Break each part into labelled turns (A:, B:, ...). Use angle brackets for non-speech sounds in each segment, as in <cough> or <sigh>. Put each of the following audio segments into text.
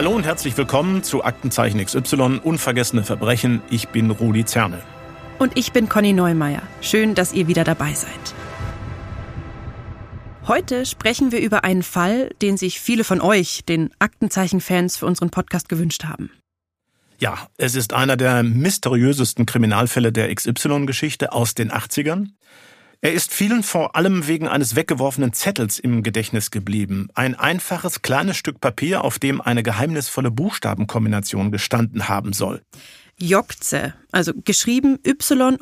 A: Hallo und herzlich willkommen zu Aktenzeichen XY Unvergessene Verbrechen. Ich bin Rudi Zerne.
B: Und ich bin Conny Neumeier. Schön, dass ihr wieder dabei seid. Heute sprechen wir über einen Fall, den sich viele von euch, den Aktenzeichen-Fans, für unseren Podcast gewünscht haben.
A: Ja, es ist einer der mysteriösesten Kriminalfälle der XY-Geschichte aus den 80ern. Er ist vielen vor allem wegen eines weggeworfenen Zettels im Gedächtnis geblieben. Ein einfaches kleines Stück Papier, auf dem eine geheimnisvolle Buchstabenkombination gestanden haben soll.
B: Jokze, also geschrieben Y-O-G-T-Z-E.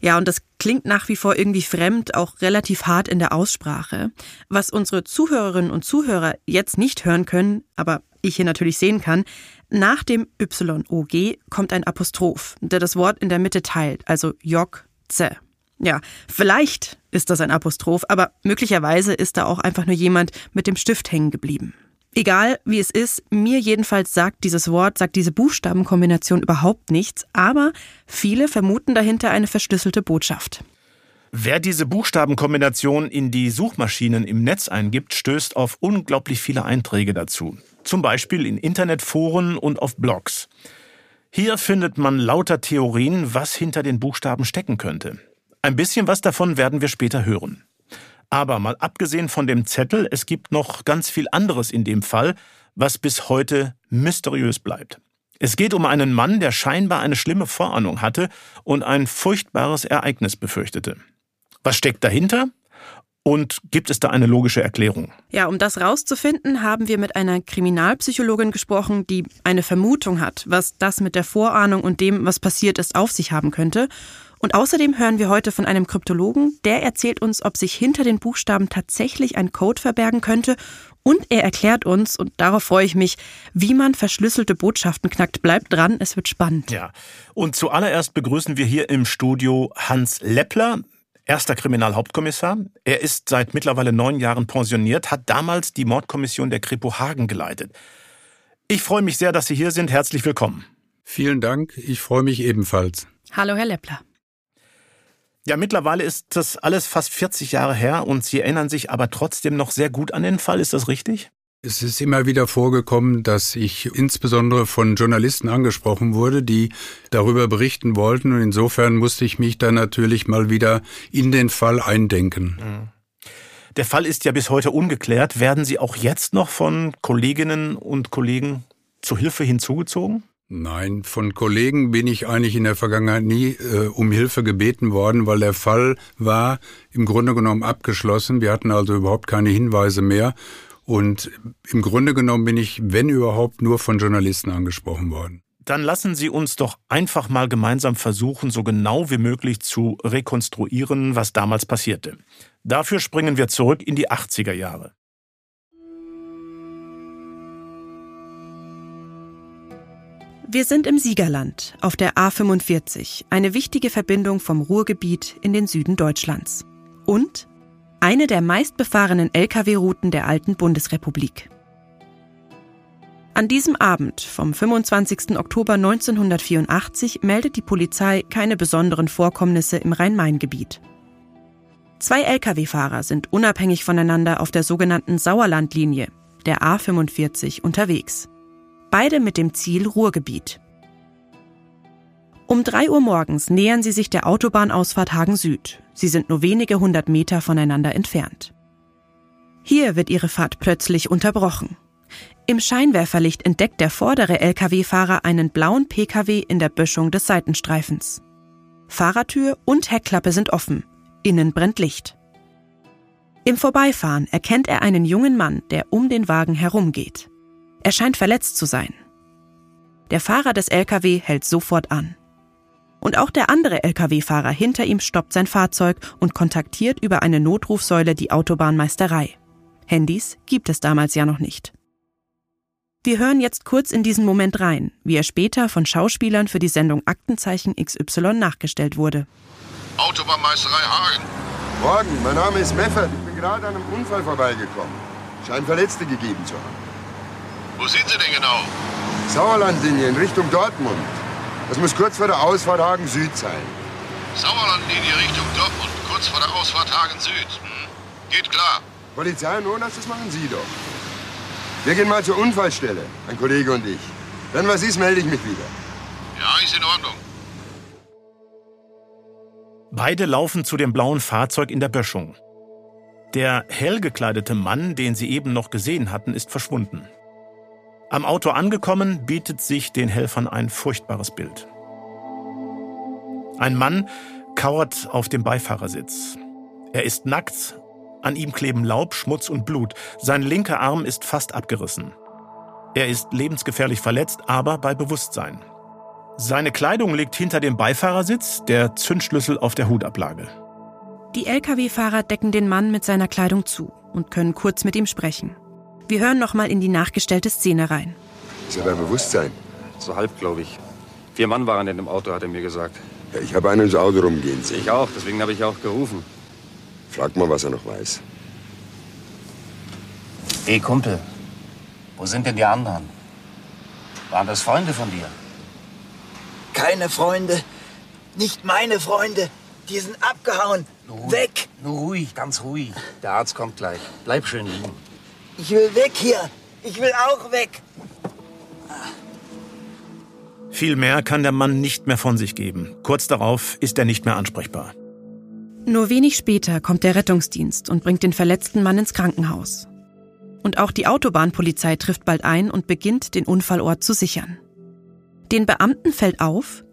B: Ja, und das klingt nach wie vor irgendwie fremd, auch relativ hart in der Aussprache. Was unsere Zuhörerinnen und Zuhörer jetzt nicht hören können, aber ich hier natürlich sehen kann, nach dem Y-O-G kommt ein Apostroph, der das Wort in der Mitte teilt, also Jok Ze. Ja, vielleicht ist das ein Apostroph, aber möglicherweise ist da auch einfach nur jemand mit dem Stift hängen geblieben. Egal wie es ist, mir jedenfalls sagt dieses Wort, sagt diese Buchstabenkombination überhaupt nichts, aber viele vermuten dahinter eine verschlüsselte Botschaft.
A: Wer diese Buchstabenkombination in die Suchmaschinen im Netz eingibt, stößt auf unglaublich viele Einträge dazu. Zum Beispiel in Internetforen und auf Blogs. Hier findet man lauter Theorien, was hinter den Buchstaben stecken könnte. Ein bisschen was davon werden wir später hören. Aber mal abgesehen von dem Zettel, es gibt noch ganz viel anderes in dem Fall, was bis heute mysteriös bleibt. Es geht um einen Mann, der scheinbar eine schlimme Vorahnung hatte und ein furchtbares Ereignis befürchtete. Was steckt dahinter? Und gibt es da eine logische Erklärung?
B: Ja, um das rauszufinden, haben wir mit einer Kriminalpsychologin gesprochen, die eine Vermutung hat, was das mit der Vorahnung und dem, was passiert ist, auf sich haben könnte. Und außerdem hören wir heute von einem Kryptologen, der erzählt uns, ob sich hinter den Buchstaben tatsächlich ein Code verbergen könnte. Und er erklärt uns, und darauf freue ich mich, wie man verschlüsselte Botschaften knackt. Bleibt dran, es wird spannend.
A: Ja. Und zuallererst begrüßen wir hier im Studio Hans Leppler erster Kriminalhauptkommissar. Er ist seit mittlerweile neun Jahren pensioniert, hat damals die Mordkommission der Kripo Hagen geleitet. Ich freue mich sehr, dass Sie hier sind. Herzlich willkommen.
C: Vielen Dank. Ich freue mich ebenfalls.
B: Hallo, Herr Leppler.
A: Ja, mittlerweile ist das alles fast 40 Jahre her und Sie erinnern sich aber trotzdem noch sehr gut an den Fall. Ist das richtig?
C: Es ist immer wieder vorgekommen, dass ich insbesondere von Journalisten angesprochen wurde, die darüber berichten wollten. Und insofern musste ich mich dann natürlich mal wieder in den Fall eindenken. Mhm.
A: Der Fall ist ja bis heute ungeklärt. Werden Sie auch jetzt noch von Kolleginnen und Kollegen zu Hilfe hinzugezogen?
C: Nein, von Kollegen bin ich eigentlich in der Vergangenheit nie äh, um Hilfe gebeten worden, weil der Fall war im Grunde genommen abgeschlossen. Wir hatten also überhaupt keine Hinweise mehr. Und im Grunde genommen bin ich, wenn überhaupt, nur von Journalisten angesprochen worden.
A: Dann lassen Sie uns doch einfach mal gemeinsam versuchen, so genau wie möglich zu rekonstruieren, was damals passierte. Dafür springen wir zurück in die 80er Jahre.
B: Wir sind im Siegerland auf der A45, eine wichtige Verbindung vom Ruhrgebiet in den Süden Deutschlands. Und eine der meistbefahrenen Lkw-Routen der alten Bundesrepublik. An diesem Abend vom 25. Oktober 1984 meldet die Polizei keine besonderen Vorkommnisse im Rhein-Main-Gebiet. Zwei Lkw-Fahrer sind unabhängig voneinander auf der sogenannten Sauerlandlinie, der A45, unterwegs. Beide mit dem Ziel Ruhrgebiet. Um drei Uhr morgens nähern sie sich der Autobahnausfahrt Hagen Süd. Sie sind nur wenige hundert Meter voneinander entfernt. Hier wird ihre Fahrt plötzlich unterbrochen. Im Scheinwerferlicht entdeckt der vordere Lkw-Fahrer einen blauen Pkw in der Böschung des Seitenstreifens. Fahrertür und Heckklappe sind offen. Innen brennt Licht. Im Vorbeifahren erkennt er einen jungen Mann, der um den Wagen herumgeht. Er scheint verletzt zu sein. Der Fahrer des Lkw hält sofort an. Und auch der andere Lkw-Fahrer hinter ihm stoppt sein Fahrzeug und kontaktiert über eine Notrufsäule die Autobahnmeisterei. Handys gibt es damals ja noch nicht. Wir hören jetzt kurz in diesen Moment rein, wie er später von Schauspielern für die Sendung Aktenzeichen XY nachgestellt wurde.
D: Autobahnmeisterei Hagen.
E: Morgen, mein Name ist Meffert. Ich bin gerade an einem Unfall vorbeigekommen. Scheint Verletzte gegeben zu haben.
D: Wo sind Sie denn genau?
E: Sauerlandlinie in Richtung Dortmund. Das muss kurz vor der Ausfahrt Hagen Süd sein.
D: Sauerlandlinie Richtung Dortmund, kurz vor der Ausfahrt Hagen Süd. Hm. Geht klar.
E: Polizei und Notarzt, das machen Sie doch. Wir gehen mal zur Unfallstelle, ein Kollege und ich. Wenn was ist, melde ich mich wieder.
D: Ja, ist in Ordnung.
A: Beide laufen zu dem blauen Fahrzeug in der Böschung. Der hell gekleidete Mann, den sie eben noch gesehen hatten, ist verschwunden. Am Auto angekommen, bietet sich den Helfern ein furchtbares Bild. Ein Mann kauert auf dem Beifahrersitz. Er ist nackt, an ihm kleben Laub, Schmutz und Blut. Sein linker Arm ist fast abgerissen. Er ist lebensgefährlich verletzt, aber bei Bewusstsein. Seine Kleidung liegt hinter dem Beifahrersitz, der Zündschlüssel auf der Hutablage.
B: Die Lkw-Fahrer decken den Mann mit seiner Kleidung zu und können kurz mit ihm sprechen. Wir hören noch mal in die nachgestellte Szene rein.
E: Ist er bei Bewusstsein?
F: So halb, glaube ich. Vier Mann waren in dem Auto, hat er mir gesagt.
E: Ja, ich habe einen ins Auto rumgehen sehen.
F: Ich auch, deswegen habe ich auch gerufen.
E: Frag mal, was er noch weiß.
G: Hey Kumpel, wo sind denn die anderen? Waren das Freunde von dir?
H: Keine Freunde, nicht meine Freunde. Die sind abgehauen.
G: Nur
H: Weg!
G: Nur ruhig, ganz ruhig. Der Arzt kommt gleich. Bleib schön liegen.
H: Ich will weg hier. Ich will auch weg.
A: Viel mehr kann der Mann nicht mehr von sich geben. Kurz darauf ist er nicht mehr ansprechbar.
B: Nur wenig später kommt der Rettungsdienst und bringt den verletzten Mann ins Krankenhaus. Und auch die Autobahnpolizei trifft bald ein und beginnt, den Unfallort zu sichern. Den Beamten fällt auf,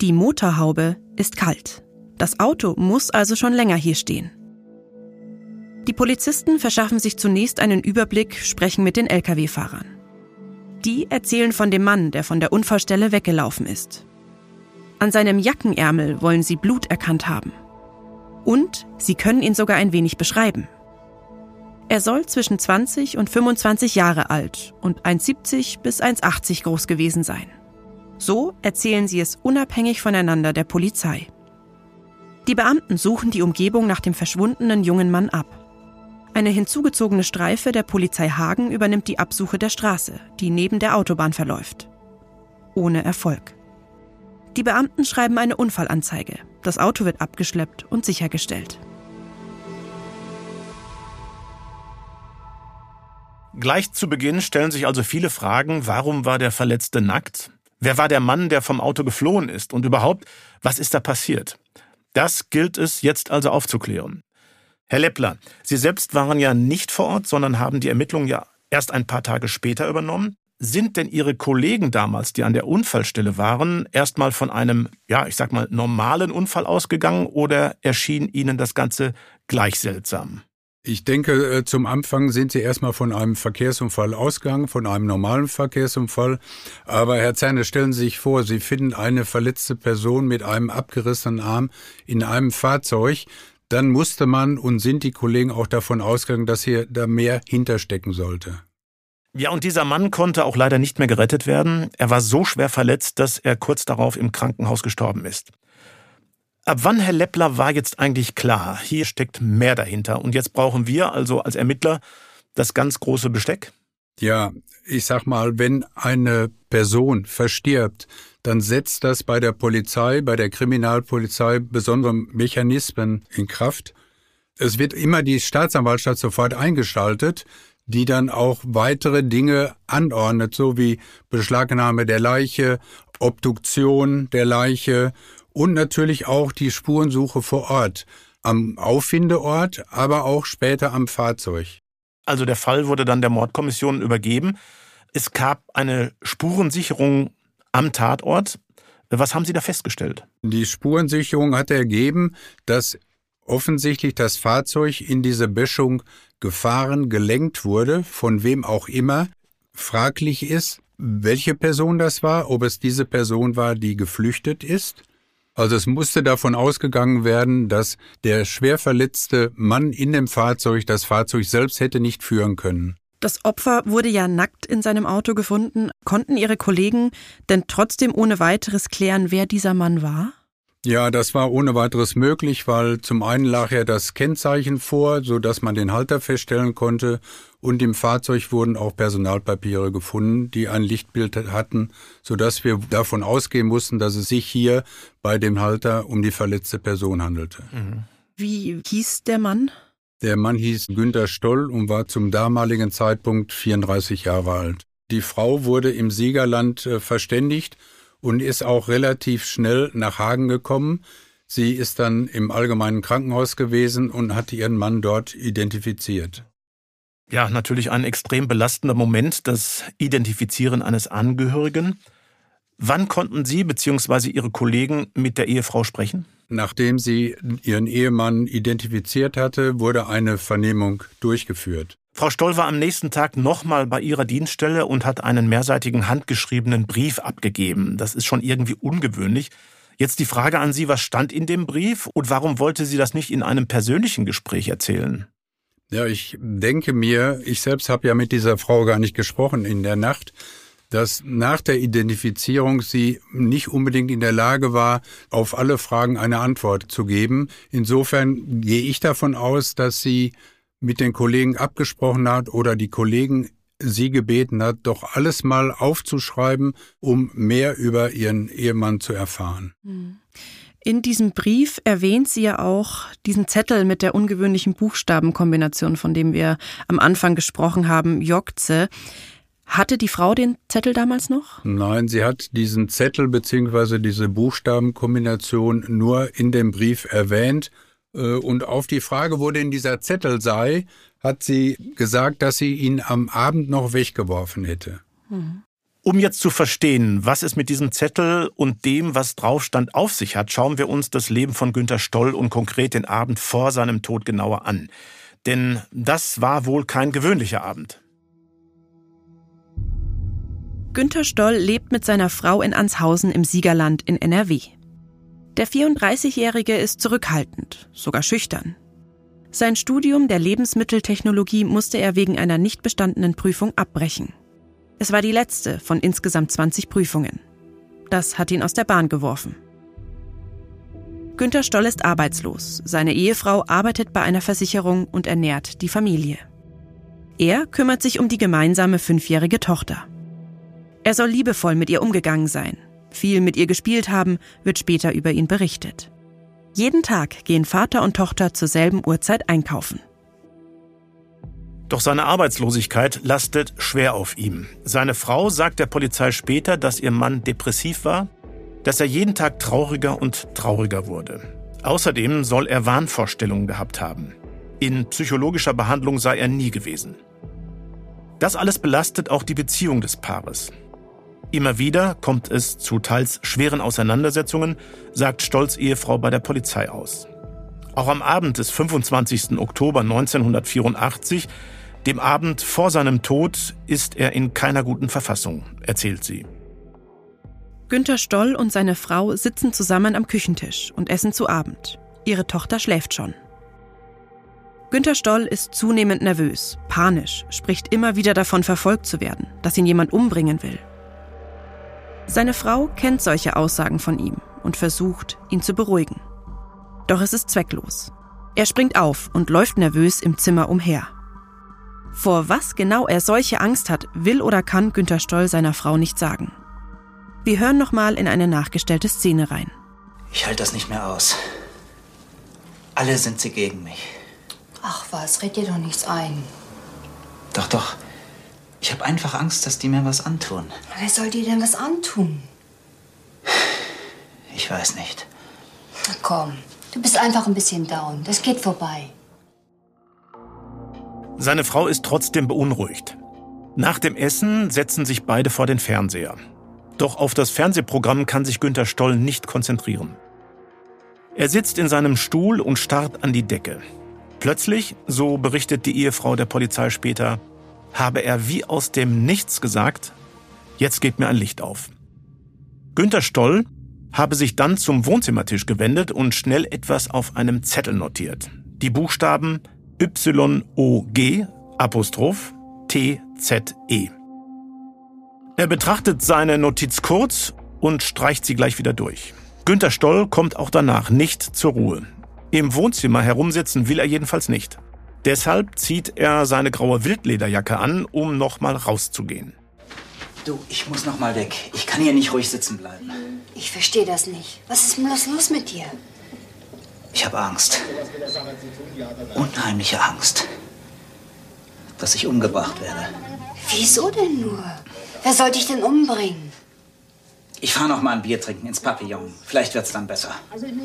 B: die Motorhaube ist kalt. Das Auto muss also schon länger hier stehen. Die Polizisten verschaffen sich zunächst einen Überblick, sprechen mit den Lkw-Fahrern. Die erzählen von dem Mann, der von der Unfallstelle weggelaufen ist. An seinem Jackenärmel wollen sie Blut erkannt haben. Und sie können ihn sogar ein wenig beschreiben. Er soll zwischen 20 und 25 Jahre alt und 1,70 bis 1,80 groß gewesen sein. So erzählen sie es unabhängig voneinander der Polizei. Die Beamten suchen die Umgebung nach dem verschwundenen jungen Mann ab. Eine hinzugezogene Streife der Polizei Hagen übernimmt die Absuche der Straße, die neben der Autobahn verläuft. Ohne Erfolg. Die Beamten schreiben eine Unfallanzeige. Das Auto wird abgeschleppt und sichergestellt.
A: Gleich zu Beginn stellen sich also viele Fragen, warum war der Verletzte nackt? Wer war der Mann, der vom Auto geflohen ist? Und überhaupt, was ist da passiert? Das gilt es jetzt also aufzuklären. Herr Leppler, Sie selbst waren ja nicht vor Ort, sondern haben die Ermittlungen ja erst ein paar Tage später übernommen. Sind denn Ihre Kollegen damals, die an der Unfallstelle waren, erstmal von einem, ja, ich sag mal, normalen Unfall ausgegangen oder erschien Ihnen das Ganze gleich seltsam?
C: Ich denke, äh, zum Anfang sind Sie erstmal von einem Verkehrsunfall ausgegangen, von einem normalen Verkehrsunfall. Aber Herr Zerne, stellen Sie sich vor, Sie finden eine verletzte Person mit einem abgerissenen Arm in einem Fahrzeug. Dann musste man und sind die Kollegen auch davon ausgegangen, dass hier da mehr hinterstecken sollte.
A: Ja, und dieser Mann konnte auch leider nicht mehr gerettet werden. Er war so schwer verletzt, dass er kurz darauf im Krankenhaus gestorben ist. Ab wann, Herr Leppler, war jetzt eigentlich klar, hier steckt mehr dahinter und jetzt brauchen wir also als Ermittler das ganz große Besteck?
C: Ja, ich sag mal, wenn eine Person verstirbt, dann setzt das bei der Polizei, bei der Kriminalpolizei besondere Mechanismen in Kraft. Es wird immer die Staatsanwaltschaft sofort eingeschaltet, die dann auch weitere Dinge anordnet, so wie Beschlagnahme der Leiche, Obduktion der Leiche und natürlich auch die Spurensuche vor Ort, am Auffindeort, aber auch später am Fahrzeug.
A: Also der Fall wurde dann der Mordkommission übergeben. Es gab eine Spurensicherung am Tatort. Was haben Sie da festgestellt?
C: Die Spurensicherung hat ergeben, dass offensichtlich das Fahrzeug in diese Böschung gefahren, gelenkt wurde, von wem auch immer. Fraglich ist, welche Person das war, ob es diese Person war, die geflüchtet ist also es musste davon ausgegangen werden, dass der schwer verletzte Mann in dem Fahrzeug das Fahrzeug selbst hätte nicht führen können.
B: Das Opfer wurde ja nackt in seinem Auto gefunden. Konnten Ihre Kollegen denn trotzdem ohne weiteres klären, wer dieser Mann war?
C: Ja, das war ohne weiteres möglich, weil zum einen lag ja das Kennzeichen vor, so dass man den Halter feststellen konnte und im Fahrzeug wurden auch Personalpapiere gefunden, die ein Lichtbild hatten, so dass wir davon ausgehen mussten, dass es sich hier bei dem Halter um die verletzte Person handelte.
B: Mhm. Wie hieß der Mann?
C: Der Mann hieß Günter Stoll und war zum damaligen Zeitpunkt 34 Jahre alt. Die Frau wurde im Siegerland äh, verständigt und ist auch relativ schnell nach Hagen gekommen. Sie ist dann im allgemeinen Krankenhaus gewesen und hat ihren Mann dort identifiziert.
A: Ja, natürlich ein extrem belastender Moment, das Identifizieren eines Angehörigen. Wann konnten Sie bzw. Ihre Kollegen mit der Ehefrau sprechen?
C: Nachdem sie ihren Ehemann identifiziert hatte, wurde eine Vernehmung durchgeführt.
A: Frau Stoll war am nächsten Tag nochmal bei ihrer Dienststelle und hat einen mehrseitigen handgeschriebenen Brief abgegeben. Das ist schon irgendwie ungewöhnlich. Jetzt die Frage an Sie, was stand in dem Brief und warum wollte sie das nicht in einem persönlichen Gespräch erzählen?
C: Ja, ich denke mir, ich selbst habe ja mit dieser Frau gar nicht gesprochen in der Nacht, dass nach der Identifizierung sie nicht unbedingt in der Lage war, auf alle Fragen eine Antwort zu geben. Insofern gehe ich davon aus, dass sie mit den Kollegen abgesprochen hat oder die Kollegen sie gebeten hat, doch alles mal aufzuschreiben, um mehr über ihren Ehemann zu erfahren.
B: Hm. In diesem Brief erwähnt sie ja auch diesen Zettel mit der ungewöhnlichen Buchstabenkombination, von dem wir am Anfang gesprochen haben, Jokze. Hatte die Frau den Zettel damals noch?
C: Nein, sie hat diesen Zettel bzw. diese Buchstabenkombination nur in dem Brief erwähnt. Äh, und auf die Frage, wo denn dieser Zettel sei, hat sie gesagt, dass sie ihn am Abend noch weggeworfen hätte.
A: Mhm. Um jetzt zu verstehen, was es mit diesem Zettel und dem, was drauf stand, auf sich hat, schauen wir uns das Leben von Günter Stoll und konkret den Abend vor seinem Tod genauer an. Denn das war wohl kein gewöhnlicher Abend.
B: Günter Stoll lebt mit seiner Frau in Anshausen im Siegerland in NRW. Der 34-Jährige ist zurückhaltend, sogar schüchtern. Sein Studium der Lebensmitteltechnologie musste er wegen einer nicht bestandenen Prüfung abbrechen. Es war die letzte von insgesamt 20 Prüfungen. Das hat ihn aus der Bahn geworfen. Günter Stoll ist arbeitslos. Seine Ehefrau arbeitet bei einer Versicherung und ernährt die Familie. Er kümmert sich um die gemeinsame fünfjährige Tochter. Er soll liebevoll mit ihr umgegangen sein, viel mit ihr gespielt haben, wird später über ihn berichtet. Jeden Tag gehen Vater und Tochter zur selben Uhrzeit einkaufen.
A: Doch seine Arbeitslosigkeit lastet schwer auf ihm. Seine Frau sagt der Polizei später, dass ihr Mann depressiv war, dass er jeden Tag trauriger und trauriger wurde. Außerdem soll er Wahnvorstellungen gehabt haben. In psychologischer Behandlung sei er nie gewesen. Das alles belastet auch die Beziehung des Paares. Immer wieder kommt es zu teils schweren Auseinandersetzungen, sagt Stolz Ehefrau bei der Polizei aus. Auch am Abend des 25. Oktober 1984 dem Abend vor seinem Tod ist er in keiner guten Verfassung, erzählt sie.
B: Günter Stoll und seine Frau sitzen zusammen am Küchentisch und essen zu Abend. Ihre Tochter schläft schon. Günter Stoll ist zunehmend nervös, panisch, spricht immer wieder davon, verfolgt zu werden, dass ihn jemand umbringen will. Seine Frau kennt solche Aussagen von ihm und versucht, ihn zu beruhigen. Doch es ist zwecklos. Er springt auf und läuft nervös im Zimmer umher. Vor was genau er solche Angst hat, will oder kann Günter Stoll seiner Frau nicht sagen. Wir hören nochmal in eine nachgestellte Szene rein.
H: Ich halte das nicht mehr aus. Alle sind sie gegen mich.
I: Ach was, red dir doch nichts ein.
H: Doch, doch. Ich habe einfach Angst, dass die mir was antun.
I: Wer soll dir denn was antun?
H: Ich weiß nicht.
I: Na komm, du bist einfach ein bisschen down. Das geht vorbei.
A: Seine Frau ist trotzdem beunruhigt. Nach dem Essen setzen sich beide vor den Fernseher. Doch auf das Fernsehprogramm kann sich Günter Stoll nicht konzentrieren. Er sitzt in seinem Stuhl und starrt an die Decke. Plötzlich, so berichtet die Ehefrau der Polizei später, habe er wie aus dem Nichts gesagt, jetzt geht mir ein Licht auf. Günter Stoll habe sich dann zum Wohnzimmertisch gewendet und schnell etwas auf einem Zettel notiert. Die Buchstaben Y-O-G Apostroph T-Z-E. Er betrachtet seine Notiz kurz und streicht sie gleich wieder durch. Günter Stoll kommt auch danach nicht zur Ruhe. Im Wohnzimmer herumsitzen will er jedenfalls nicht. Deshalb zieht er seine graue Wildlederjacke an, um nochmal rauszugehen.
H: Du, ich muss noch mal weg. Ich kann hier nicht ruhig sitzen bleiben.
I: Ich verstehe das nicht. Was ist bloß los mit dir?
H: Ich habe Angst. Unheimliche Angst. Dass ich umgebracht werde.
I: Wieso denn nur? Wer soll dich denn umbringen?
H: Ich fahre noch mal ein Bier trinken ins Papillon. Vielleicht wird's dann besser.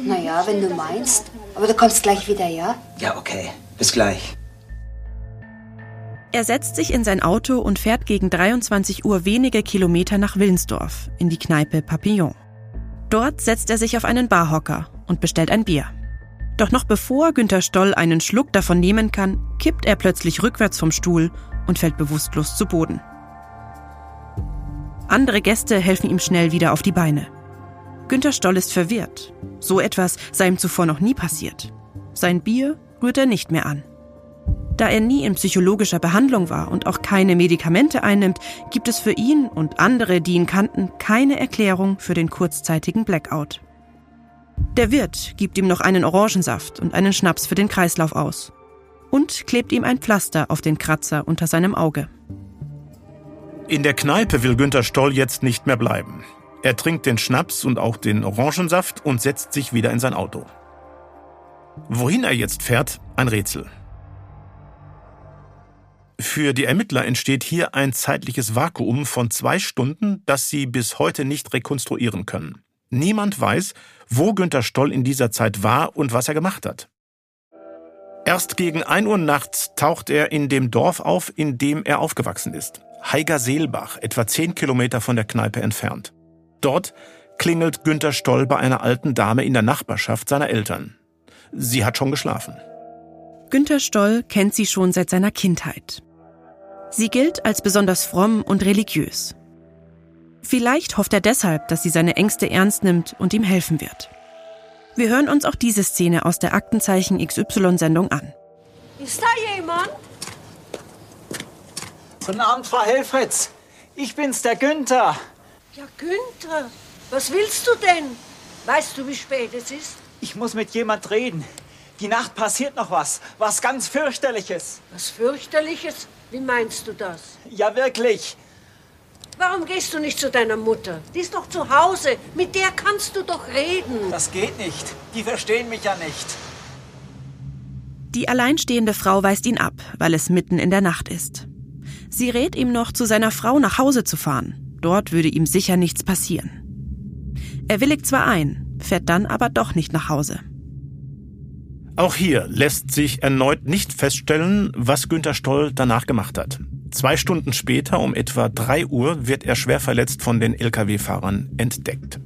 I: Naja, wenn du meinst. Aber du kommst gleich wieder, ja?
H: Ja, okay. Bis gleich.
B: Er setzt sich in sein Auto und fährt gegen 23 Uhr wenige Kilometer nach Willensdorf in die Kneipe Papillon. Dort setzt er sich auf einen Barhocker und bestellt ein Bier. Doch noch bevor Günter Stoll einen Schluck davon nehmen kann, kippt er plötzlich rückwärts vom Stuhl und fällt bewusstlos zu Boden. Andere Gäste helfen ihm schnell wieder auf die Beine. Günter Stoll ist verwirrt. So etwas sei ihm zuvor noch nie passiert. Sein Bier rührt er nicht mehr an. Da er nie in psychologischer Behandlung war und auch keine Medikamente einnimmt, gibt es für ihn und andere, die ihn kannten, keine Erklärung für den kurzzeitigen Blackout. Der Wirt gibt ihm noch einen Orangensaft und einen Schnaps für den Kreislauf aus und klebt ihm ein Pflaster auf den Kratzer unter seinem Auge.
A: In der Kneipe will Günter Stoll jetzt nicht mehr bleiben. Er trinkt den Schnaps und auch den Orangensaft und setzt sich wieder in sein Auto. Wohin er jetzt fährt, ein Rätsel. Für die Ermittler entsteht hier ein zeitliches Vakuum von zwei Stunden, das sie bis heute nicht rekonstruieren können. Niemand weiß, wo Günter Stoll in dieser Zeit war und was er gemacht hat. Erst gegen 1 Uhr nachts taucht er in dem Dorf auf, in dem er aufgewachsen ist. Heiger-Seelbach, etwa 10 Kilometer von der Kneipe entfernt. Dort klingelt Günter Stoll bei einer alten Dame in der Nachbarschaft seiner Eltern. Sie hat schon geschlafen.
B: Günter Stoll kennt sie schon seit seiner Kindheit. Sie gilt als besonders fromm und religiös. Vielleicht hofft er deshalb, dass sie seine Ängste ernst nimmt und ihm helfen wird. Wir hören uns auch diese Szene aus der Aktenzeichen XY-Sendung an.
J: Ist da jemand?
K: Guten Abend, Frau Helfritz. Ich bin's, der Günther.
J: Ja, Günther, was willst du denn? Weißt du, wie spät es ist?
K: Ich muss mit jemand reden. Die Nacht passiert noch was. Was ganz fürchterliches.
J: Was fürchterliches? Wie meinst du das?
K: Ja, wirklich.
J: Warum gehst du nicht zu deiner Mutter? Die ist doch zu Hause. Mit der kannst du doch reden.
K: Das geht nicht. Die verstehen mich ja nicht.
B: Die alleinstehende Frau weist ihn ab, weil es mitten in der Nacht ist. Sie rät ihm noch, zu seiner Frau nach Hause zu fahren. Dort würde ihm sicher nichts passieren. Er willigt zwar ein, fährt dann aber doch nicht nach Hause.
A: Auch hier lässt sich erneut nicht feststellen, was Günter Stoll danach gemacht hat. Zwei Stunden später, um etwa drei Uhr, wird er schwer verletzt von den Lkw-Fahrern entdeckt.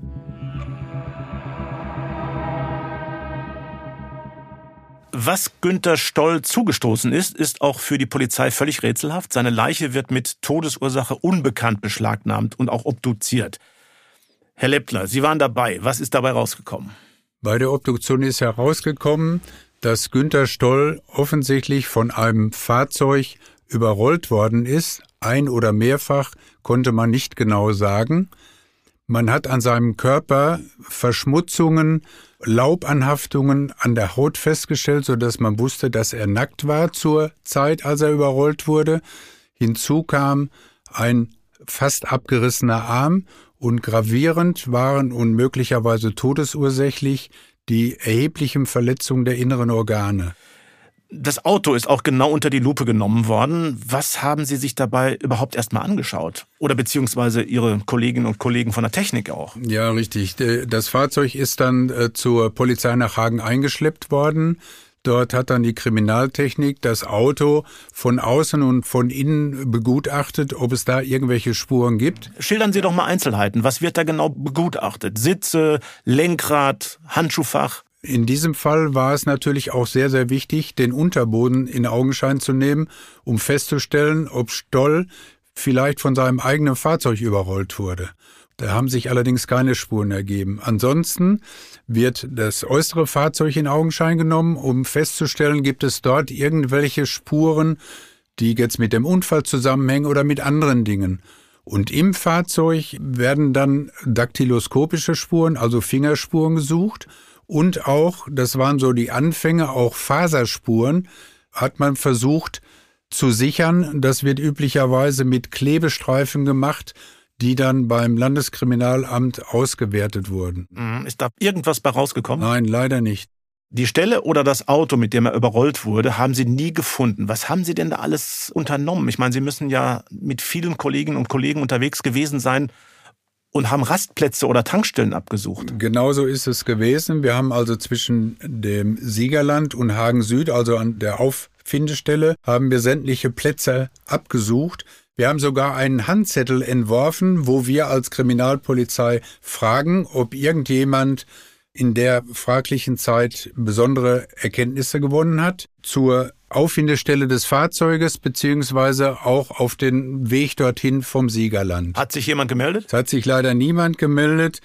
A: Was Günter Stoll zugestoßen ist, ist auch für die Polizei völlig rätselhaft. Seine Leiche wird mit Todesursache unbekannt beschlagnahmt und auch obduziert. Herr Leppler, Sie waren dabei. Was ist dabei rausgekommen?
C: Bei der Obduktion ist herausgekommen, dass Günter Stoll offensichtlich von einem Fahrzeug überrollt worden ist. Ein oder mehrfach konnte man nicht genau sagen. Man hat an seinem Körper Verschmutzungen, Laubanhaftungen an der Haut festgestellt, so dass man wusste, dass er nackt war zur Zeit, als er überrollt wurde. Hinzu kam ein fast abgerissener Arm und gravierend waren und möglicherweise todesursächlich die erheblichen Verletzungen der inneren Organe.
A: Das Auto ist auch genau unter die Lupe genommen worden. Was haben Sie sich dabei überhaupt erstmal angeschaut? Oder beziehungsweise Ihre Kolleginnen und Kollegen von der Technik auch?
C: Ja, richtig. Das Fahrzeug ist dann äh, zur Polizei nach Hagen eingeschleppt worden. Dort hat dann die Kriminaltechnik das Auto von außen und von innen begutachtet, ob es da irgendwelche Spuren gibt.
A: Schildern Sie doch mal Einzelheiten. Was wird da genau begutachtet? Sitze, Lenkrad, Handschuhfach?
C: In diesem Fall war es natürlich auch sehr, sehr wichtig, den Unterboden in Augenschein zu nehmen, um festzustellen, ob Stoll vielleicht von seinem eigenen Fahrzeug überrollt wurde. Da haben sich allerdings keine Spuren ergeben. Ansonsten wird das äußere Fahrzeug in Augenschein genommen, um festzustellen, gibt es dort irgendwelche Spuren, die jetzt mit dem Unfall zusammenhängen oder mit anderen Dingen. Und im Fahrzeug werden dann daktyloskopische Spuren, also Fingerspuren gesucht und auch, das waren so die Anfänge, auch Faserspuren, hat man versucht zu sichern. Das wird üblicherweise mit Klebestreifen gemacht, die dann beim Landeskriminalamt ausgewertet wurden.
A: Mhm. Ist da irgendwas bei rausgekommen?
C: Nein, leider nicht.
A: Die Stelle oder das Auto, mit dem er überrollt wurde, haben Sie nie gefunden. Was haben Sie denn da alles unternommen? Ich meine, Sie müssen ja mit vielen Kolleginnen und Kollegen unterwegs gewesen sein und haben Rastplätze oder Tankstellen abgesucht.
C: Genauso ist es gewesen. Wir haben also zwischen dem Siegerland und Hagen Süd, also an der Auffindestelle, haben wir sämtliche Plätze abgesucht. Wir haben sogar einen Handzettel entworfen, wo wir als Kriminalpolizei fragen, ob irgendjemand in der fraglichen Zeit besondere Erkenntnisse gewonnen hat zur Auffindestelle des Fahrzeuges beziehungsweise auch auf den Weg dorthin vom Siegerland.
A: Hat sich jemand gemeldet?
C: Es hat sich leider niemand gemeldet.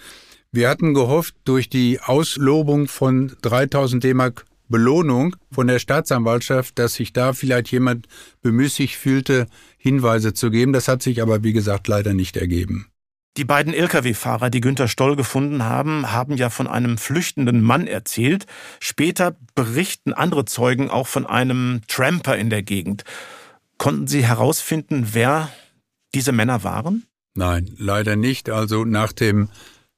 C: Wir hatten gehofft, durch die Auslobung von 3000 D-Mark Belohnung von der Staatsanwaltschaft, dass sich da vielleicht jemand bemüßigt fühlte, Hinweise zu geben. Das hat sich aber, wie gesagt, leider nicht ergeben.
A: Die beiden Lkw-Fahrer, die Günter Stoll gefunden haben, haben ja von einem flüchtenden Mann erzählt. Später berichten andere Zeugen auch von einem Tramper in der Gegend. Konnten Sie herausfinden, wer diese Männer waren?
C: Nein, leider nicht. Also nach dem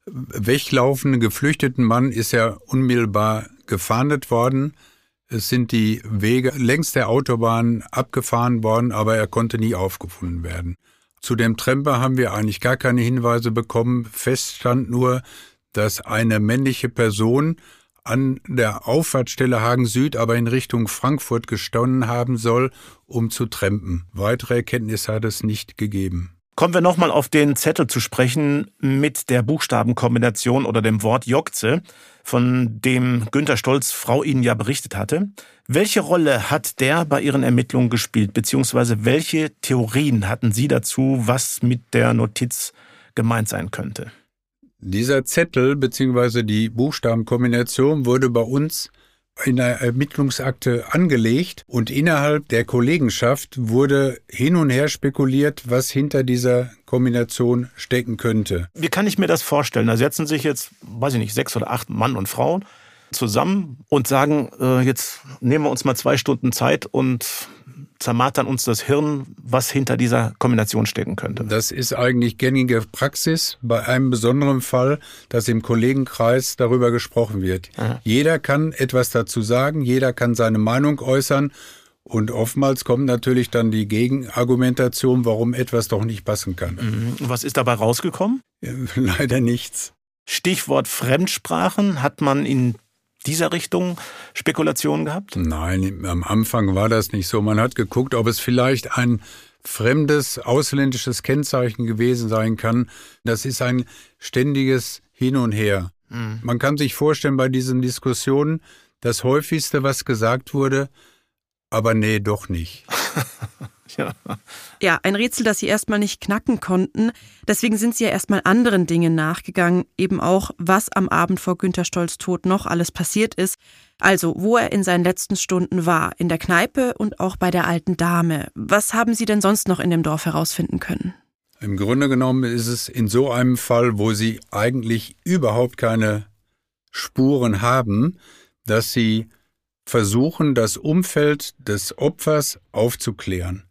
C: weglaufenden, geflüchteten Mann ist er unmittelbar gefahndet worden. Es sind die Wege längs der Autobahn abgefahren worden, aber er konnte nie aufgefunden werden. Zu dem Tramper haben wir eigentlich gar keine Hinweise bekommen. Fest stand nur, dass eine männliche Person an der Auffahrtstelle Hagen Süd aber in Richtung Frankfurt gestanden haben soll, um zu trampen. Weitere Erkenntnisse hat es nicht gegeben.
A: Kommen wir nochmal auf den Zettel zu sprechen mit der Buchstabenkombination oder dem Wort Jokze, von dem Günter Stolz Frau Ihnen ja berichtet hatte. Welche Rolle hat der bei Ihren Ermittlungen gespielt, beziehungsweise welche Theorien hatten Sie dazu, was mit der Notiz gemeint sein könnte?
C: Dieser Zettel beziehungsweise die Buchstabenkombination wurde bei uns in der Ermittlungsakte angelegt und innerhalb der Kollegenschaft wurde hin und her spekuliert, was hinter dieser Kombination stecken könnte.
A: Wie kann ich mir das vorstellen? Da setzen sich jetzt, weiß ich nicht, sechs oder acht Mann und Frauen zusammen und sagen, äh, jetzt nehmen wir uns mal zwei Stunden Zeit und zermartern uns das Hirn, was hinter dieser Kombination stecken könnte.
C: Das ist eigentlich gängige Praxis bei einem besonderen Fall, dass im Kollegenkreis darüber gesprochen wird. Aha. Jeder kann etwas dazu sagen, jeder kann seine Meinung äußern und oftmals kommt natürlich dann die Gegenargumentation, warum etwas doch nicht passen kann.
A: Mhm. Was ist dabei rausgekommen? <laughs>
C: Leider nichts.
A: Stichwort Fremdsprachen hat man in dieser Richtung Spekulationen gehabt?
C: Nein, am Anfang war das nicht so. Man hat geguckt, ob es vielleicht ein fremdes ausländisches Kennzeichen gewesen sein kann. Das ist ein ständiges Hin und Her. Mhm. Man kann sich vorstellen bei diesen Diskussionen, das häufigste, was gesagt wurde, aber nee, doch nicht. <laughs> <laughs>
B: Ja. ja, ein Rätsel, das sie erstmal nicht knacken konnten. Deswegen sind sie ja erstmal anderen Dingen nachgegangen, eben auch, was am Abend vor Günter Stolz Tod noch alles passiert ist. Also, wo er in seinen letzten Stunden war, in der Kneipe und auch bei der alten Dame. Was haben Sie denn sonst noch in dem Dorf herausfinden können?
C: Im Grunde genommen ist es in so einem Fall, wo Sie eigentlich überhaupt keine Spuren haben, dass Sie versuchen, das Umfeld des Opfers aufzuklären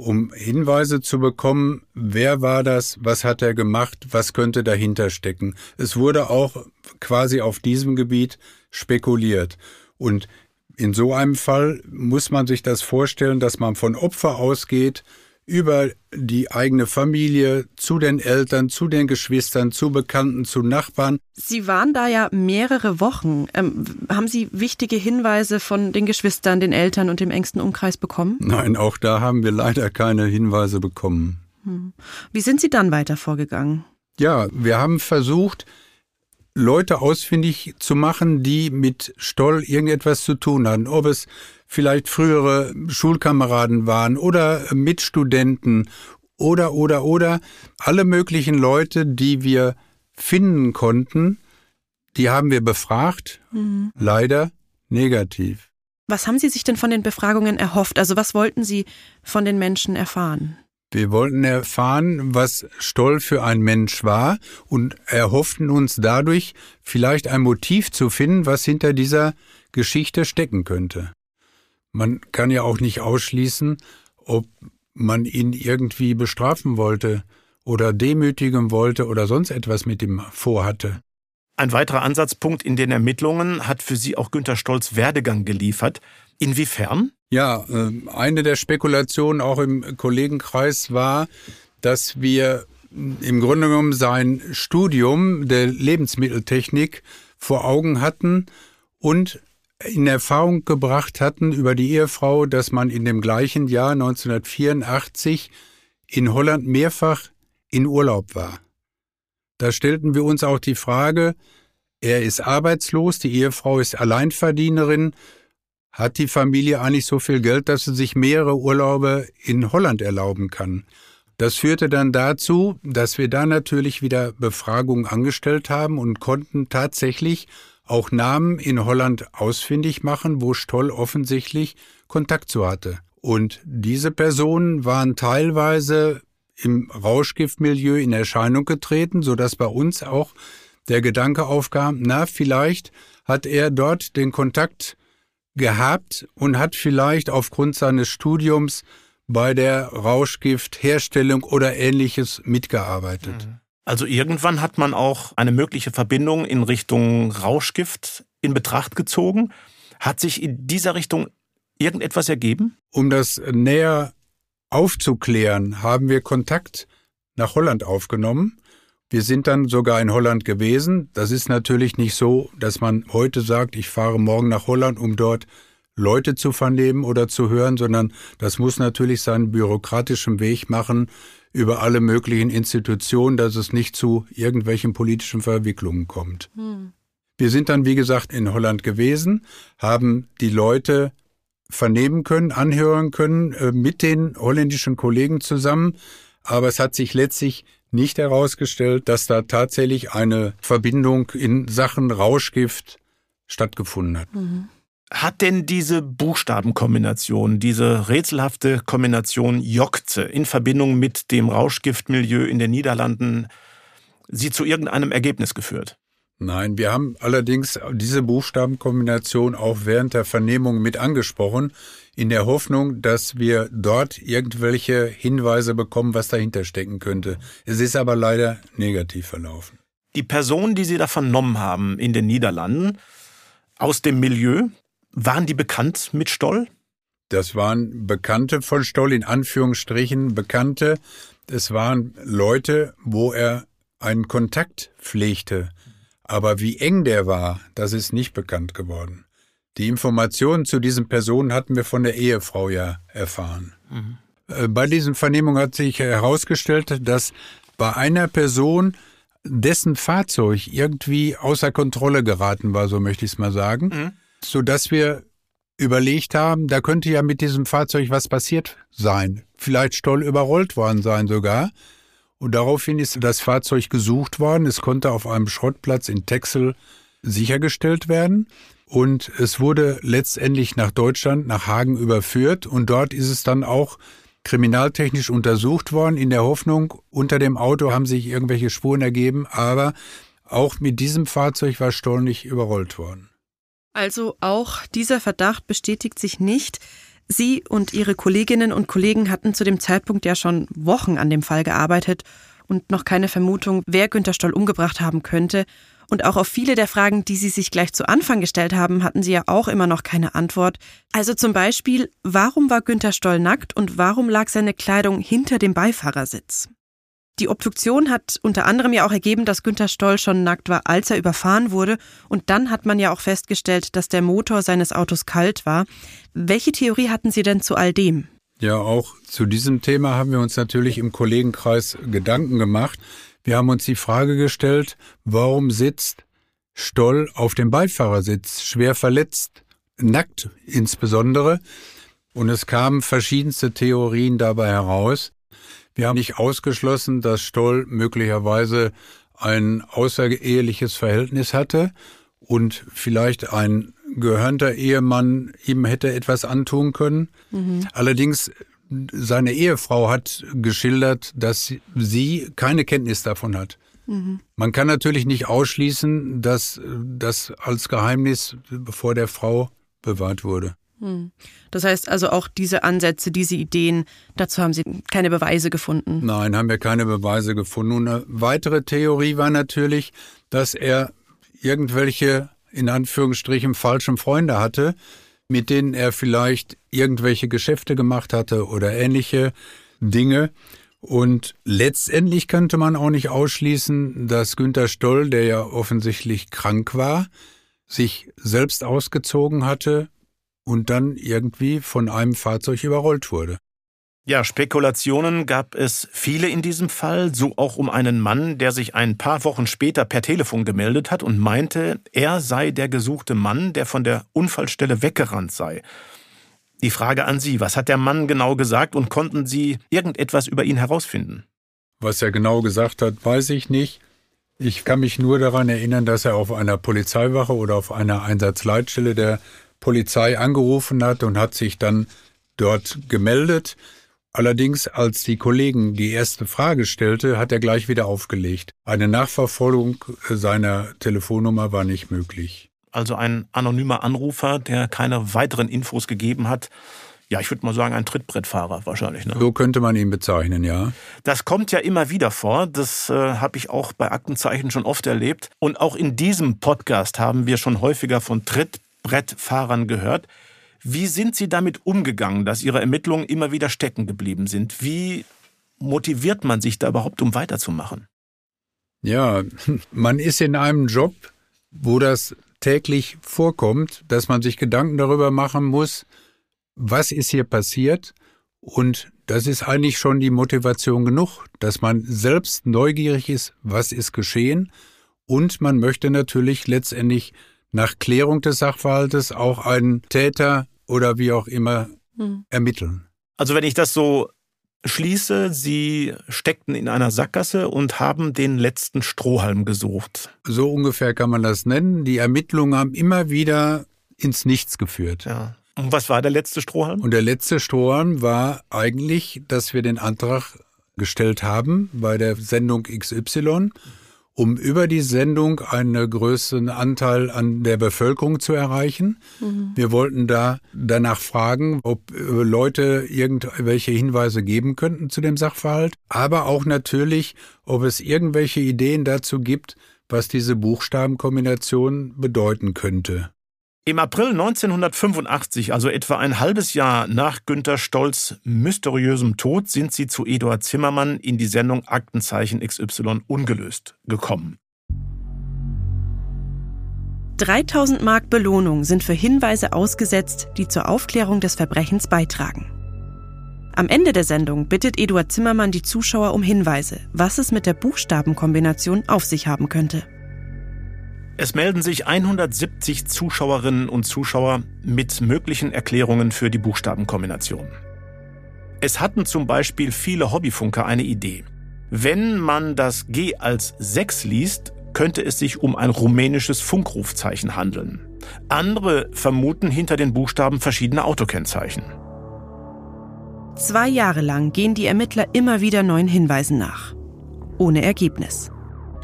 C: um Hinweise zu bekommen, wer war das, was hat er gemacht, was könnte dahinter stecken. Es wurde auch quasi auf diesem Gebiet spekuliert. Und in so einem Fall muss man sich das vorstellen, dass man von Opfer ausgeht, über die eigene Familie, zu den Eltern, zu den Geschwistern, zu Bekannten, zu Nachbarn.
B: Sie waren da ja mehrere Wochen. Ähm, haben Sie wichtige Hinweise von den Geschwistern, den Eltern und dem engsten Umkreis bekommen?
C: Nein, auch da haben wir leider keine Hinweise bekommen.
B: Hm. Wie sind Sie dann weiter vorgegangen?
C: Ja, wir haben versucht, Leute ausfindig zu machen, die mit Stoll irgendetwas zu tun hatten. Ob es vielleicht frühere Schulkameraden waren oder Mitstudenten oder, oder, oder. Alle möglichen Leute, die wir finden konnten, die haben wir befragt. Mhm. Leider negativ.
B: Was haben Sie sich denn von den Befragungen erhofft? Also was wollten Sie von den Menschen erfahren?
C: Wir wollten erfahren, was Stoll für ein Mensch war und erhofften uns dadurch vielleicht ein Motiv zu finden, was hinter dieser Geschichte stecken könnte. Man kann ja auch nicht ausschließen, ob man ihn irgendwie bestrafen wollte oder demütigen wollte oder sonst etwas mit ihm vorhatte.
A: Ein weiterer Ansatzpunkt in den Ermittlungen hat für Sie auch Günter Stolz Werdegang geliefert. Inwiefern?
C: Ja, ähm, eine der Spekulationen auch im Kollegenkreis war, dass wir im Grunde genommen sein Studium der Lebensmitteltechnik vor Augen hatten und in Erfahrung gebracht hatten über die Ehefrau, dass man in dem gleichen Jahr 1984 in Holland mehrfach in Urlaub war. Da stellten wir uns auch die Frage, er ist arbeitslos, die Ehefrau ist Alleinverdienerin, hat die Familie eigentlich so viel Geld, dass sie sich mehrere Urlaube in Holland erlauben kann. Das führte dann dazu, dass wir da natürlich wieder Befragungen angestellt haben und konnten tatsächlich auch Namen in Holland ausfindig machen, wo Stoll offensichtlich Kontakt zu hatte. Und diese Personen waren teilweise im Rauschgiftmilieu in Erscheinung getreten, so dass bei uns auch der Gedanke aufkam, na, vielleicht hat er dort den Kontakt gehabt und hat vielleicht aufgrund seines Studiums bei der Rauschgiftherstellung oder ähnliches mitgearbeitet. Mhm.
A: Also irgendwann hat man auch eine mögliche Verbindung in Richtung Rauschgift in Betracht gezogen. Hat sich in dieser Richtung irgendetwas ergeben?
C: Um das näher aufzuklären, haben wir Kontakt nach Holland aufgenommen. Wir sind dann sogar in Holland gewesen. Das ist natürlich nicht so, dass man heute sagt, ich fahre morgen nach Holland, um dort Leute zu vernehmen oder zu hören, sondern das muss natürlich seinen bürokratischen Weg machen über alle möglichen Institutionen, dass es nicht zu irgendwelchen politischen Verwicklungen kommt. Hm. Wir sind dann, wie gesagt, in Holland gewesen, haben die Leute vernehmen können, anhören können äh, mit den holländischen Kollegen zusammen. Aber es hat sich letztlich nicht herausgestellt, dass da tatsächlich eine Verbindung in Sachen Rauschgift stattgefunden hat. Mhm.
A: Hat denn diese Buchstabenkombination, diese rätselhafte Kombination Jokze in Verbindung mit dem Rauschgiftmilieu in den Niederlanden Sie zu irgendeinem Ergebnis geführt?
C: Nein, wir haben allerdings diese Buchstabenkombination auch während der Vernehmung mit angesprochen, in der Hoffnung, dass wir dort irgendwelche Hinweise bekommen, was dahinter stecken könnte. Es ist aber leider negativ verlaufen.
A: Die Personen, die Sie da vernommen haben in den Niederlanden, aus dem Milieu, waren die bekannt mit Stoll?
C: Das waren Bekannte von Stoll, in Anführungsstrichen Bekannte. Es waren Leute, wo er einen Kontakt pflegte. Aber wie eng der war, das ist nicht bekannt geworden. Die Informationen zu diesen Personen hatten wir von der Ehefrau ja erfahren. Mhm. Bei diesen Vernehmungen hat sich herausgestellt, dass bei einer Person dessen Fahrzeug irgendwie außer Kontrolle geraten war, so möchte ich es mal sagen. Mhm so dass wir überlegt haben, da könnte ja mit diesem Fahrzeug was passiert sein. Vielleicht Stoll überrollt worden sein sogar. Und daraufhin ist das Fahrzeug gesucht worden. Es konnte auf einem Schrottplatz in Texel sichergestellt werden. Und es wurde letztendlich nach Deutschland, nach Hagen überführt. Und dort ist es dann auch kriminaltechnisch untersucht worden, in der Hoffnung, unter dem Auto haben sich irgendwelche Spuren ergeben. Aber auch mit diesem Fahrzeug war Stoll nicht überrollt worden.
B: Also auch dieser Verdacht bestätigt sich nicht. Sie und Ihre Kolleginnen und Kollegen hatten zu dem Zeitpunkt ja schon Wochen an dem Fall gearbeitet und noch keine Vermutung, wer Günter Stoll umgebracht haben könnte. Und auch auf viele der Fragen, die Sie sich gleich zu Anfang gestellt haben, hatten Sie ja auch immer noch keine Antwort. Also zum Beispiel, warum war Günter Stoll nackt und warum lag seine Kleidung hinter dem Beifahrersitz? Die Obduktion hat unter anderem ja auch ergeben, dass Günter Stoll schon nackt war, als er überfahren wurde. Und dann hat man ja auch festgestellt, dass der Motor seines Autos kalt war. Welche Theorie hatten Sie denn zu all dem?
C: Ja, auch zu diesem Thema haben wir uns natürlich im Kollegenkreis Gedanken gemacht. Wir haben uns die Frage gestellt, warum sitzt Stoll auf dem Beifahrersitz, schwer verletzt, nackt insbesondere. Und es kamen verschiedenste Theorien dabei heraus. Wir haben nicht ausgeschlossen, dass Stoll möglicherweise ein außereheliches Verhältnis hatte und vielleicht ein gehörnter Ehemann ihm hätte etwas antun können. Mhm. Allerdings seine Ehefrau hat geschildert, dass sie keine Kenntnis davon hat. Mhm. Man kann natürlich nicht ausschließen, dass das als Geheimnis vor der Frau bewahrt wurde. Hm.
B: Das heißt also auch diese Ansätze, diese Ideen, dazu haben Sie keine Beweise gefunden?
C: Nein, haben wir keine Beweise gefunden. Und eine weitere Theorie war natürlich, dass er irgendwelche, in Anführungsstrichen, falschen Freunde hatte, mit denen er vielleicht irgendwelche Geschäfte gemacht hatte oder ähnliche Dinge. Und letztendlich könnte man auch nicht ausschließen, dass Günter Stoll, der ja offensichtlich krank war, sich selbst ausgezogen hatte und dann irgendwie von einem Fahrzeug überrollt wurde.
A: Ja, Spekulationen gab es viele in diesem Fall, so auch um einen Mann, der sich ein paar Wochen später per Telefon gemeldet hat und meinte, er sei der gesuchte Mann, der von der Unfallstelle weggerannt sei. Die Frage an Sie, was hat der Mann genau gesagt und konnten Sie irgendetwas über ihn herausfinden?
C: Was er genau gesagt hat, weiß ich nicht. Ich kann mich nur daran erinnern, dass er auf einer Polizeiwache oder auf einer Einsatzleitstelle der Polizei angerufen hat und hat sich dann dort gemeldet. Allerdings, als die Kollegen die erste Frage stellte, hat er gleich wieder aufgelegt. Eine Nachverfolgung seiner Telefonnummer war nicht möglich.
A: Also ein anonymer Anrufer, der keine weiteren Infos gegeben hat. Ja, ich würde mal sagen, ein Trittbrettfahrer wahrscheinlich. Ne?
C: So könnte man ihn bezeichnen, ja.
A: Das kommt ja immer wieder vor. Das äh, habe ich auch bei Aktenzeichen schon oft erlebt. Und auch in diesem Podcast haben wir schon häufiger von Trittbrettfahrern gehört. Wie sind Sie damit umgegangen, dass Ihre Ermittlungen immer wieder stecken geblieben sind? Wie motiviert man sich da überhaupt, um weiterzumachen?
C: Ja, <laughs> man ist in einem Job, wo das täglich vorkommt, dass man sich Gedanken darüber machen muss, was ist hier passiert. Und das ist eigentlich schon die Motivation genug, dass man selbst neugierig ist, was ist geschehen. Und man möchte natürlich letztendlich nach Klärung des Sachverhaltes auch einen Täter oder wie auch immer hm. ermitteln.
A: Also wenn ich das so schließe, Sie steckten in einer Sackgasse und haben den letzten Strohhalm gesucht.
C: So ungefähr kann man das nennen. Die Ermittlungen haben immer wieder ins Nichts geführt.
A: Ja. Und was war der letzte Strohhalm?
C: Und der letzte Strohhalm war eigentlich, dass wir den Antrag gestellt haben bei der Sendung XY um über die Sendung einen größeren Anteil an der Bevölkerung zu erreichen. Mhm. Wir wollten da danach fragen, ob äh, Leute irgendwelche Hinweise geben könnten zu dem Sachverhalt, aber auch natürlich, ob es irgendwelche Ideen dazu gibt, was diese Buchstabenkombination bedeuten könnte.
A: Im April 1985, also etwa ein halbes Jahr nach Günter Stolz mysteriösem Tod, sind sie zu Eduard Zimmermann in die Sendung Aktenzeichen XY ungelöst gekommen.
B: 3000 Mark Belohnung sind für Hinweise ausgesetzt, die zur Aufklärung des Verbrechens beitragen. Am Ende der Sendung bittet Eduard Zimmermann die Zuschauer um Hinweise, was es mit der Buchstabenkombination auf sich haben könnte.
A: Es melden sich 170 Zuschauerinnen und Zuschauer mit möglichen Erklärungen für die Buchstabenkombination. Es hatten zum Beispiel viele Hobbyfunker eine Idee. Wenn man das G als 6 liest, könnte es sich um ein rumänisches Funkrufzeichen handeln. Andere vermuten hinter den Buchstaben verschiedene Autokennzeichen.
B: Zwei Jahre lang gehen die Ermittler immer wieder neuen Hinweisen nach. Ohne Ergebnis.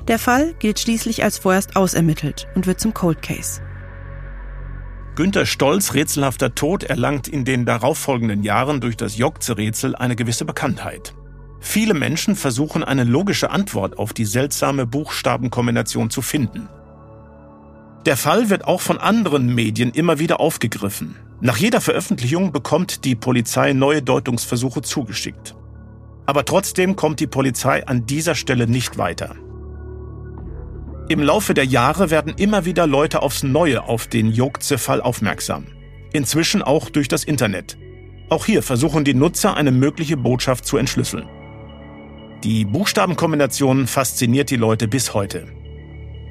B: Der Fall gilt schließlich als vorerst ausermittelt und wird zum Cold Case.
A: Günter Stolz rätselhafter Tod erlangt in den darauffolgenden Jahren durch das Jokze-Rätsel eine gewisse Bekanntheit. Viele Menschen versuchen eine logische Antwort auf die seltsame Buchstabenkombination zu finden. Der Fall wird auch von anderen Medien immer wieder aufgegriffen. Nach jeder Veröffentlichung bekommt die Polizei neue Deutungsversuche zugeschickt. Aber trotzdem kommt die Polizei an dieser Stelle nicht weiter. Im Laufe der Jahre werden immer wieder Leute aufs Neue auf den Jogze-Fall aufmerksam. Inzwischen auch durch das Internet. Auch hier versuchen die Nutzer eine mögliche Botschaft zu entschlüsseln. Die Buchstabenkombination fasziniert die Leute bis heute.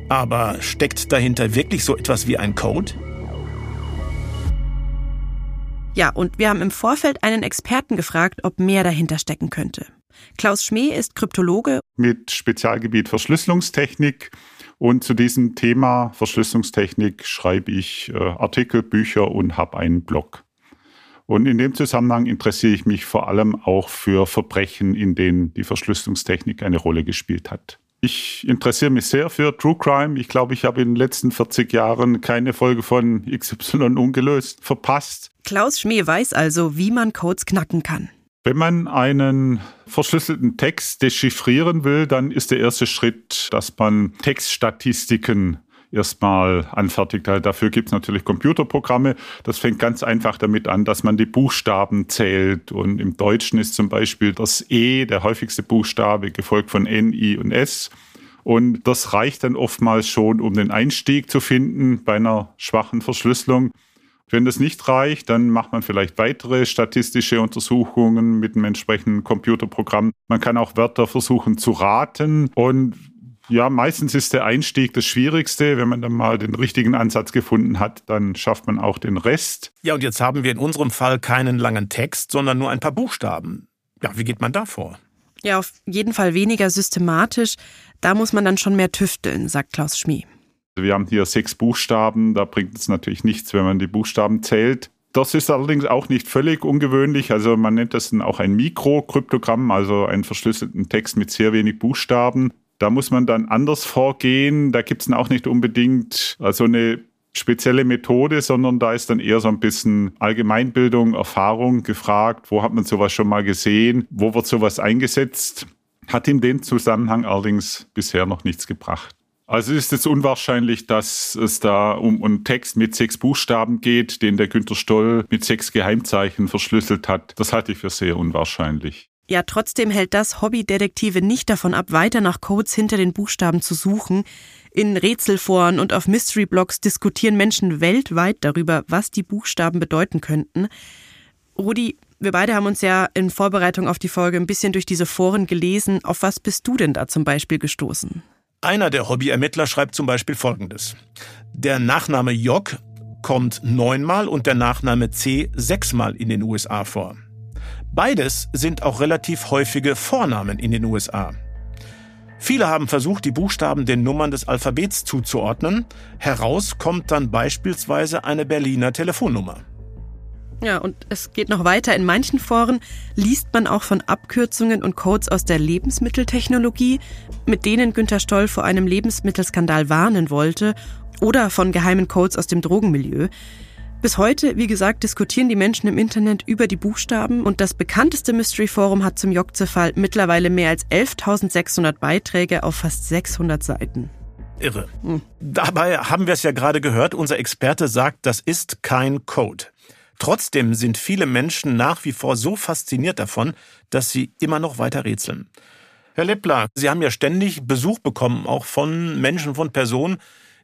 A: Aber steckt dahinter wirklich so etwas wie ein Code?
B: Ja, und wir haben im Vorfeld einen Experten gefragt, ob mehr dahinter stecken könnte. Klaus Schmee ist Kryptologe
L: mit Spezialgebiet Verschlüsselungstechnik und zu diesem Thema Verschlüsselungstechnik schreibe ich äh, Artikel, Bücher und habe einen Blog. Und in dem Zusammenhang interessiere ich mich vor allem auch für Verbrechen, in denen die Verschlüsselungstechnik eine Rolle gespielt hat. Ich interessiere mich sehr für True Crime. Ich glaube, ich habe in den letzten 40 Jahren keine Folge von XY ungelöst verpasst.
B: Klaus Schmee weiß also, wie man Codes knacken kann.
L: Wenn man einen verschlüsselten Text dechiffrieren will, dann ist der erste Schritt, dass man Textstatistiken erstmal anfertigt. Dafür gibt es natürlich Computerprogramme. Das fängt ganz einfach damit an, dass man die Buchstaben zählt. Und im Deutschen ist zum Beispiel das E der häufigste Buchstabe, gefolgt von N, I und S. Und das reicht dann oftmals schon, um den Einstieg zu finden bei einer schwachen Verschlüsselung. Wenn das nicht reicht, dann macht man vielleicht weitere statistische Untersuchungen mit einem entsprechenden Computerprogramm. Man kann auch Wörter versuchen zu raten und ja, meistens ist der Einstieg das Schwierigste. Wenn man dann mal den richtigen Ansatz gefunden hat, dann schafft man auch den Rest.
A: Ja, und jetzt haben wir in unserem Fall keinen langen Text, sondern nur ein paar Buchstaben. Ja, wie geht man da vor?
B: Ja, auf jeden Fall weniger systematisch. Da muss man dann schon mehr tüfteln, sagt Klaus Schmie.
L: Wir haben hier sechs Buchstaben, da bringt es natürlich nichts, wenn man die Buchstaben zählt. Das ist allerdings auch nicht völlig ungewöhnlich. Also man nennt das dann auch ein Mikrokryptogramm, also einen verschlüsselten Text mit sehr wenig Buchstaben. Da muss man dann anders vorgehen. Da gibt es dann auch nicht unbedingt also eine spezielle Methode, sondern da ist dann eher so ein bisschen Allgemeinbildung, Erfahrung gefragt. Wo hat man sowas schon mal gesehen? Wo wird sowas eingesetzt? Hat in dem Zusammenhang allerdings bisher noch nichts gebracht. Also ist es unwahrscheinlich, dass es da um einen Text mit sechs Buchstaben geht, den der Günter Stoll mit sechs Geheimzeichen verschlüsselt hat. Das halte ich für sehr unwahrscheinlich.
B: Ja, trotzdem hält das Hobbydetektive nicht davon ab, weiter nach Codes hinter den Buchstaben zu suchen. In Rätselforen und auf Mystery-Blogs diskutieren Menschen weltweit darüber, was die Buchstaben bedeuten könnten. Rudi, wir beide haben uns ja in Vorbereitung auf die Folge ein bisschen durch diese Foren gelesen. Auf was bist du denn da zum Beispiel gestoßen?
A: Einer der Hobbyermittler schreibt zum Beispiel Folgendes. Der Nachname Jock kommt neunmal und der Nachname C sechsmal in den USA vor. Beides sind auch relativ häufige Vornamen in den USA. Viele haben versucht, die Buchstaben den Nummern des Alphabets zuzuordnen. Heraus kommt dann beispielsweise eine Berliner Telefonnummer.
B: Ja, und es geht noch weiter. In manchen Foren liest man auch von Abkürzungen und Codes aus der Lebensmitteltechnologie, mit denen Günter Stoll vor einem Lebensmittelskandal warnen wollte, oder von geheimen Codes aus dem Drogenmilieu. Bis heute, wie gesagt, diskutieren die Menschen im Internet über die Buchstaben und das bekannteste Mystery Forum hat zum Jokze-Fall mittlerweile mehr als 11.600 Beiträge auf fast 600 Seiten.
A: Irre. Hm. Dabei haben wir es ja gerade gehört, unser Experte sagt, das ist kein Code. Trotzdem sind viele Menschen nach wie vor so fasziniert davon, dass sie immer noch weiter rätseln. Herr Leppler, Sie haben ja ständig Besuch bekommen, auch von Menschen, von Personen,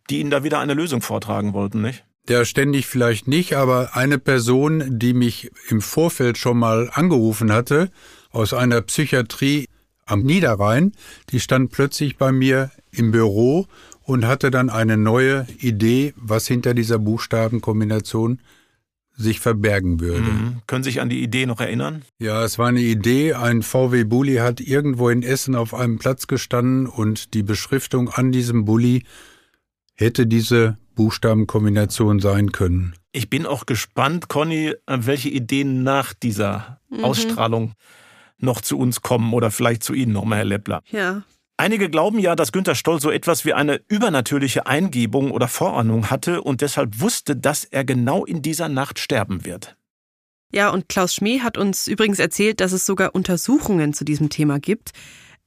A: die Ihnen da wieder eine Lösung vortragen wollten, nicht?
C: Ja, ständig vielleicht nicht, aber eine Person, die mich im Vorfeld schon mal angerufen hatte, aus einer Psychiatrie am Niederrhein, die stand plötzlich bei mir im Büro und hatte dann eine neue Idee, was hinter dieser Buchstabenkombination sich verbergen würde. Mhm.
A: Können Sie sich an die Idee noch erinnern?
C: Ja, es war eine Idee. Ein VW Bulli hat irgendwo in Essen auf einem Platz gestanden und die Beschriftung an diesem Bulli hätte diese Buchstabenkombination sein können.
A: Ich bin auch gespannt, Conny, welche Ideen nach dieser mhm. Ausstrahlung noch zu uns kommen oder vielleicht zu Ihnen nochmal, Herr Leppler.
B: Ja,
A: Einige glauben ja, dass Günter Stoll so etwas wie eine übernatürliche Eingebung oder Vorahnung hatte und deshalb wusste, dass er genau in dieser Nacht sterben wird.
B: Ja, und Klaus Schmee hat uns übrigens erzählt, dass es sogar Untersuchungen zu diesem Thema gibt.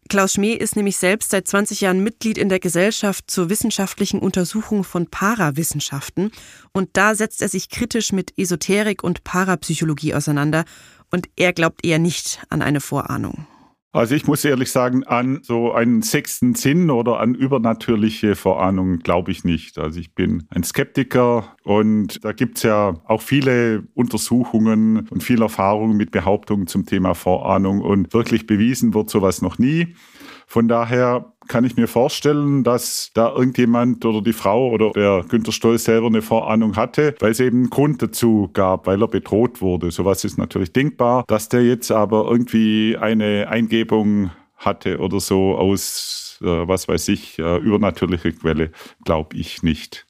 B: Klaus Schmee ist nämlich selbst seit 20 Jahren Mitglied in der Gesellschaft zur wissenschaftlichen Untersuchung von Parawissenschaften und da setzt er sich kritisch mit Esoterik und Parapsychologie auseinander und er glaubt eher nicht an eine Vorahnung.
L: Also ich muss ehrlich sagen, an so einen sechsten Sinn oder an übernatürliche Vorahnungen glaube ich nicht. Also ich bin ein Skeptiker und da gibt es ja auch viele Untersuchungen und viel Erfahrung mit Behauptungen zum Thema Vorahnung und wirklich bewiesen wird sowas noch nie. Von daher kann ich mir vorstellen, dass da irgendjemand oder die Frau oder der Günter Stolz selber eine Vorahnung hatte, weil es eben einen Grund dazu gab, weil er bedroht wurde. Sowas ist natürlich denkbar. Dass der jetzt aber irgendwie eine Eingebung hatte oder so aus, äh, was weiß ich, äh, übernatürliche Quelle, glaube ich nicht.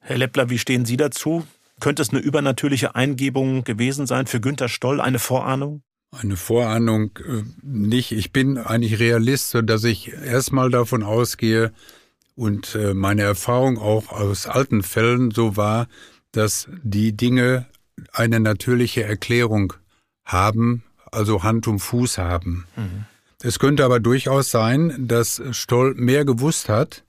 A: Herr Leppler, wie stehen Sie dazu? Könnte es eine übernatürliche Eingebung gewesen sein für Günter Stoll, eine Vorahnung?
C: Eine Vorahnung äh, nicht. Ich bin eigentlich Realist, so dass ich erstmal davon ausgehe und äh, meine Erfahrung auch aus alten Fällen so war, dass die Dinge eine natürliche Erklärung haben, also Hand und Fuß haben. Mhm. Es könnte aber durchaus sein, dass Stoll mehr gewusst hat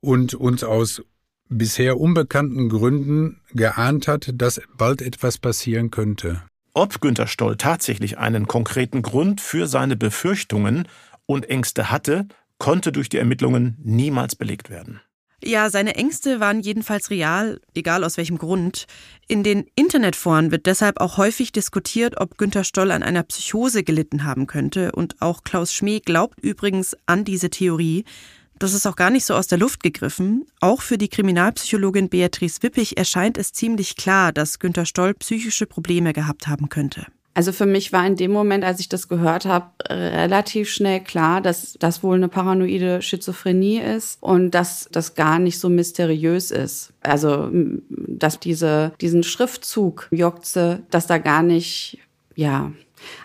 C: und uns aus bisher unbekannten Gründen geahnt hat, dass bald etwas passieren könnte.
A: Ob Günter Stoll tatsächlich einen konkreten Grund für seine Befürchtungen und Ängste hatte, konnte durch die Ermittlungen niemals belegt werden.
B: Ja, seine Ängste waren jedenfalls real, egal aus welchem Grund. In den Internetforen wird deshalb auch häufig diskutiert, ob Günter Stoll an einer Psychose gelitten haben könnte. Und auch Klaus Schmee glaubt übrigens an diese Theorie. Das ist auch gar nicht so aus der Luft gegriffen. Auch für die Kriminalpsychologin Beatrice Wippich erscheint es ziemlich klar, dass Günter Stoll psychische Probleme gehabt haben könnte.
M: Also für mich war in dem Moment, als ich das gehört habe, relativ schnell klar, dass das wohl eine paranoide Schizophrenie ist und dass das gar nicht so mysteriös ist. Also dass diese diesen Schriftzug Jokze, dass da gar nicht ja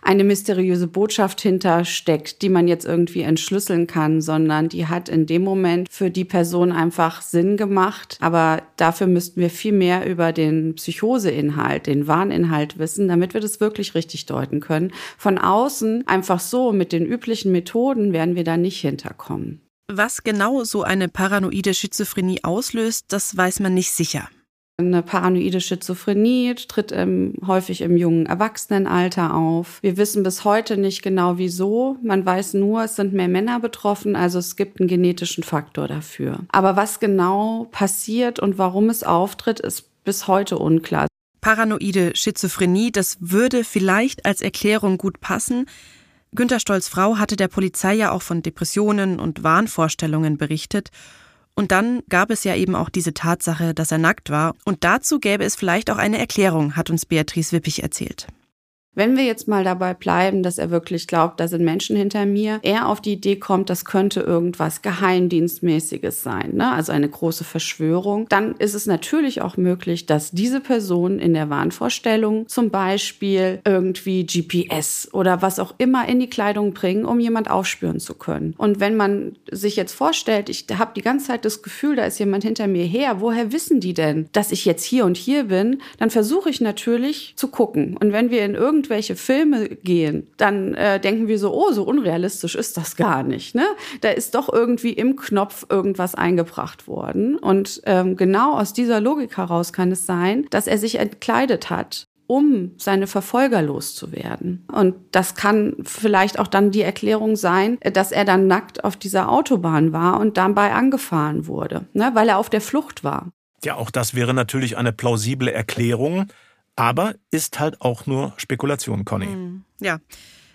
M: eine mysteriöse Botschaft hintersteckt, die man jetzt irgendwie entschlüsseln kann, sondern die hat in dem Moment für die Person einfach Sinn gemacht. Aber dafür müssten wir viel mehr über den Psychoseinhalt, den Warninhalt wissen, damit wir das wirklich richtig deuten können. Von außen einfach so mit den üblichen Methoden werden wir da nicht hinterkommen.
B: Was genau so eine paranoide Schizophrenie auslöst, das weiß man nicht sicher.
M: Eine paranoide Schizophrenie tritt im, häufig im jungen Erwachsenenalter auf. Wir wissen bis heute nicht genau wieso. Man weiß nur, es sind mehr Männer betroffen, also es gibt einen genetischen Faktor dafür. Aber was genau passiert und warum es auftritt, ist bis heute unklar.
B: Paranoide Schizophrenie, das würde vielleicht als Erklärung gut passen. Günter Stolz Frau hatte der Polizei ja auch von Depressionen und Wahnvorstellungen berichtet. Und dann gab es ja eben auch diese Tatsache, dass er nackt war. Und dazu gäbe es vielleicht auch eine Erklärung, hat uns Beatrice Wippich erzählt.
M: Wenn wir jetzt mal dabei bleiben, dass er wirklich glaubt, da sind Menschen hinter mir, er auf die Idee kommt, das könnte irgendwas Geheimdienstmäßiges sein, ne? also eine große Verschwörung, dann ist es natürlich auch möglich, dass diese Person in der Wahnvorstellung zum Beispiel irgendwie GPS oder was auch immer in die Kleidung bringen, um jemand aufspüren zu können. Und wenn man sich jetzt vorstellt, ich habe die ganze Zeit das Gefühl, da ist jemand hinter mir her, woher wissen die denn, dass ich jetzt hier und hier bin, dann versuche ich natürlich zu gucken. Und wenn wir in irgendeinem irgendwelche Filme gehen, dann äh, denken wir so, oh, so unrealistisch ist das gar nicht. Ne? Da ist doch irgendwie im Knopf irgendwas eingebracht worden. Und ähm, genau aus dieser Logik heraus kann es sein, dass er sich entkleidet hat um seine Verfolger loszuwerden. Und das kann vielleicht auch dann die Erklärung sein, dass er dann nackt auf dieser Autobahn war und dabei angefahren wurde, ne, weil er auf der Flucht war.
A: Ja, auch das wäre natürlich eine plausible Erklärung. Aber ist halt auch nur Spekulation, Conny. Hm,
B: ja.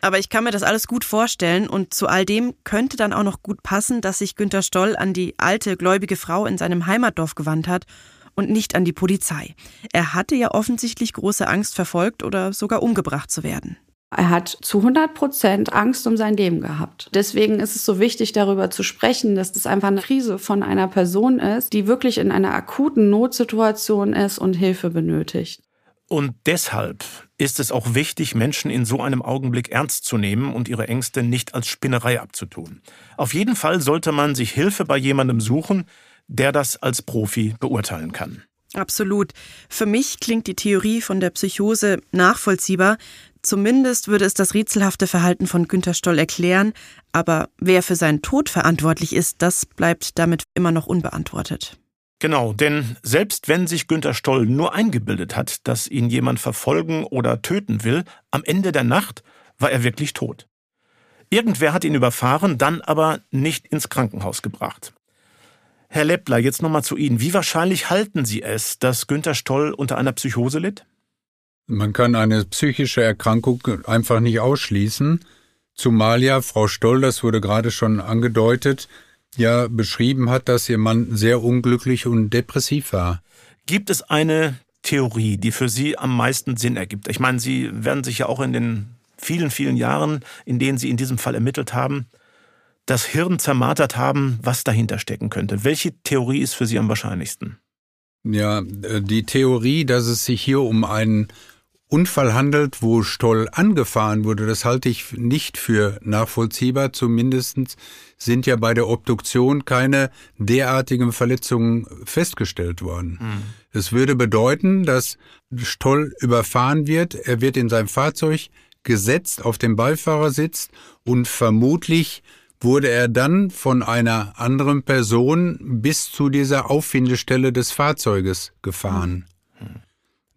B: Aber ich kann mir das alles gut vorstellen und zu all dem könnte dann auch noch gut passen, dass sich Günter Stoll an die alte gläubige Frau in seinem Heimatdorf gewandt hat und nicht an die Polizei. Er hatte ja offensichtlich große Angst, verfolgt oder sogar umgebracht zu werden.
M: Er hat zu 100 Prozent Angst um sein Leben gehabt. Deswegen ist es so wichtig, darüber zu sprechen, dass das einfach eine Krise von einer Person ist, die wirklich in einer akuten Notsituation ist und Hilfe benötigt.
A: Und deshalb ist es auch wichtig, Menschen in so einem Augenblick ernst zu nehmen und ihre Ängste nicht als Spinnerei abzutun. Auf jeden Fall sollte man sich Hilfe bei jemandem suchen, der das als Profi beurteilen kann.
B: Absolut. Für mich klingt die Theorie von der Psychose nachvollziehbar. Zumindest würde es das rätselhafte Verhalten von Günter Stoll erklären, aber wer für seinen Tod verantwortlich ist, das bleibt damit immer noch unbeantwortet.
A: Genau, denn selbst wenn sich Günter Stoll nur eingebildet hat, dass ihn jemand verfolgen oder töten will, am Ende der Nacht war er wirklich tot. Irgendwer hat ihn überfahren, dann aber nicht ins Krankenhaus gebracht. Herr Leppler, jetzt nochmal zu Ihnen. Wie wahrscheinlich halten Sie es, dass Günter Stoll unter einer Psychose litt?
C: Man kann eine psychische Erkrankung einfach nicht ausschließen, zumal ja Frau Stoll, das wurde gerade schon angedeutet, ja beschrieben hat, dass ihr Mann sehr unglücklich und depressiv war.
A: Gibt es eine Theorie, die für Sie am meisten Sinn ergibt? Ich meine, Sie werden sich ja auch in den vielen, vielen Jahren, in denen Sie in diesem Fall ermittelt haben, das Hirn zermartert haben, was dahinter stecken könnte. Welche Theorie ist für Sie am wahrscheinlichsten?
C: Ja, äh, die Theorie, dass es sich hier um einen Unfall handelt, wo Stoll angefahren wurde, das halte ich nicht für nachvollziehbar. Zumindest sind ja bei der Obduktion keine derartigen Verletzungen festgestellt worden. Mhm. Es würde bedeuten, dass Stoll überfahren wird, er wird in sein Fahrzeug gesetzt auf dem Beifahrersitz und vermutlich wurde er dann von einer anderen Person bis zu dieser Auffindestelle des Fahrzeuges gefahren.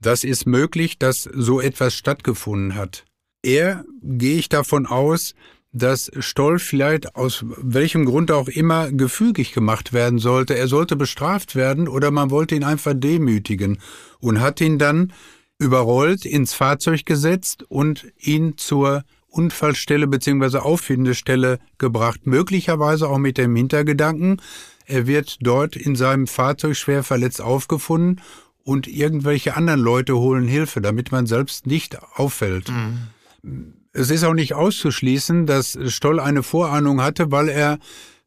C: Das ist möglich, dass so etwas stattgefunden hat. Er, gehe ich davon aus, dass Stoll vielleicht aus welchem Grund auch immer gefügig gemacht werden sollte. Er sollte bestraft werden oder man wollte ihn einfach demütigen und hat ihn dann überrollt, ins Fahrzeug gesetzt und ihn zur Unfallstelle bzw. Auffindestelle gebracht, möglicherweise auch mit dem Hintergedanken, er wird dort in seinem Fahrzeug schwer verletzt aufgefunden und irgendwelche anderen Leute holen Hilfe, damit man selbst nicht auffällt. Mhm. Es ist auch nicht auszuschließen, dass Stoll eine Vorahnung hatte, weil er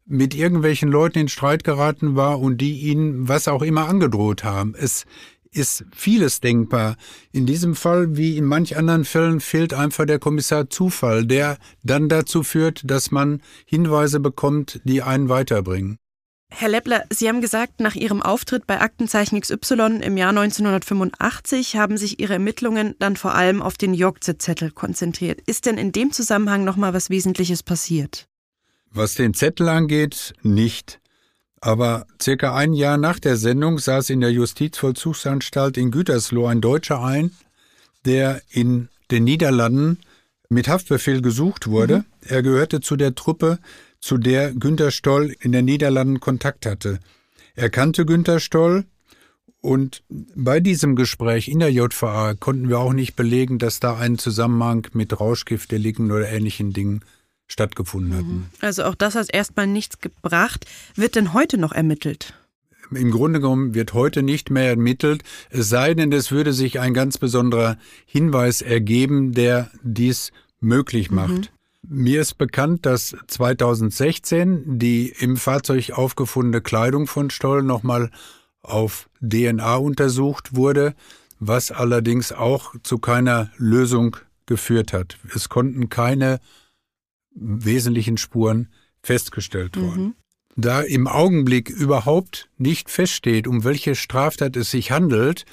C: mit irgendwelchen Leuten in Streit geraten war und die ihn was auch immer angedroht haben. Es ist vieles denkbar. In diesem Fall wie in manch anderen Fällen fehlt einfach der Kommissar Zufall, der dann dazu führt, dass man Hinweise bekommt, die einen weiterbringen.
B: Herr Leppler, Sie haben gesagt, nach Ihrem Auftritt bei Aktenzeichen XY im Jahr 1985 haben sich Ihre Ermittlungen dann vor allem auf den Jogze-Zettel konzentriert. Ist denn in dem Zusammenhang noch mal was Wesentliches passiert?
C: Was den Zettel angeht, nicht. Aber circa ein Jahr nach der Sendung saß in der Justizvollzugsanstalt in Gütersloh ein Deutscher ein, der in den Niederlanden mit Haftbefehl gesucht wurde. Mhm. Er gehörte zu der Truppe, zu der Günter Stoll in den Niederlanden Kontakt hatte. Er kannte Günter Stoll und bei diesem Gespräch in der JVA konnten wir auch nicht belegen, dass da ein Zusammenhang mit Rauschgiftdelikten oder ähnlichen Dingen stattgefunden hatten. Mhm.
B: Also auch das hat erstmal nichts gebracht. Wird denn heute noch ermittelt?
C: Im Grunde genommen wird heute nicht mehr ermittelt, es sei denn, es würde sich ein ganz besonderer Hinweis ergeben, der dies möglich macht. Mhm. Mir ist bekannt, dass 2016 die im Fahrzeug aufgefundene Kleidung von Stoll nochmal auf DNA untersucht wurde, was allerdings auch zu keiner Lösung geführt hat. Es konnten keine wesentlichen Spuren festgestellt worden. Mhm. Da im Augenblick überhaupt nicht feststeht, um welche Straftat es sich handelt,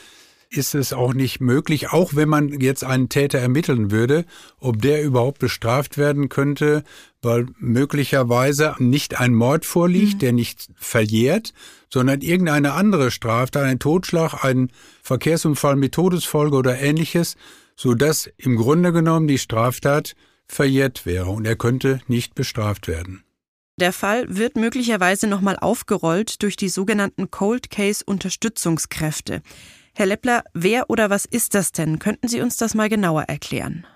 C: ist es auch nicht möglich, auch wenn man jetzt einen Täter ermitteln würde, ob der überhaupt bestraft werden könnte, weil möglicherweise nicht ein Mord vorliegt, mhm. der nicht verjährt, sondern irgendeine andere Straftat, ein Totschlag, ein Verkehrsunfall mit Todesfolge oder ähnliches, so dass im Grunde genommen die Straftat verjährt wäre und er könnte nicht bestraft werden.
B: Der Fall wird möglicherweise nochmal aufgerollt durch die sogenannten Cold Case Unterstützungskräfte. Herr Leppler, wer oder was ist das denn? Könnten Sie uns das mal genauer erklären?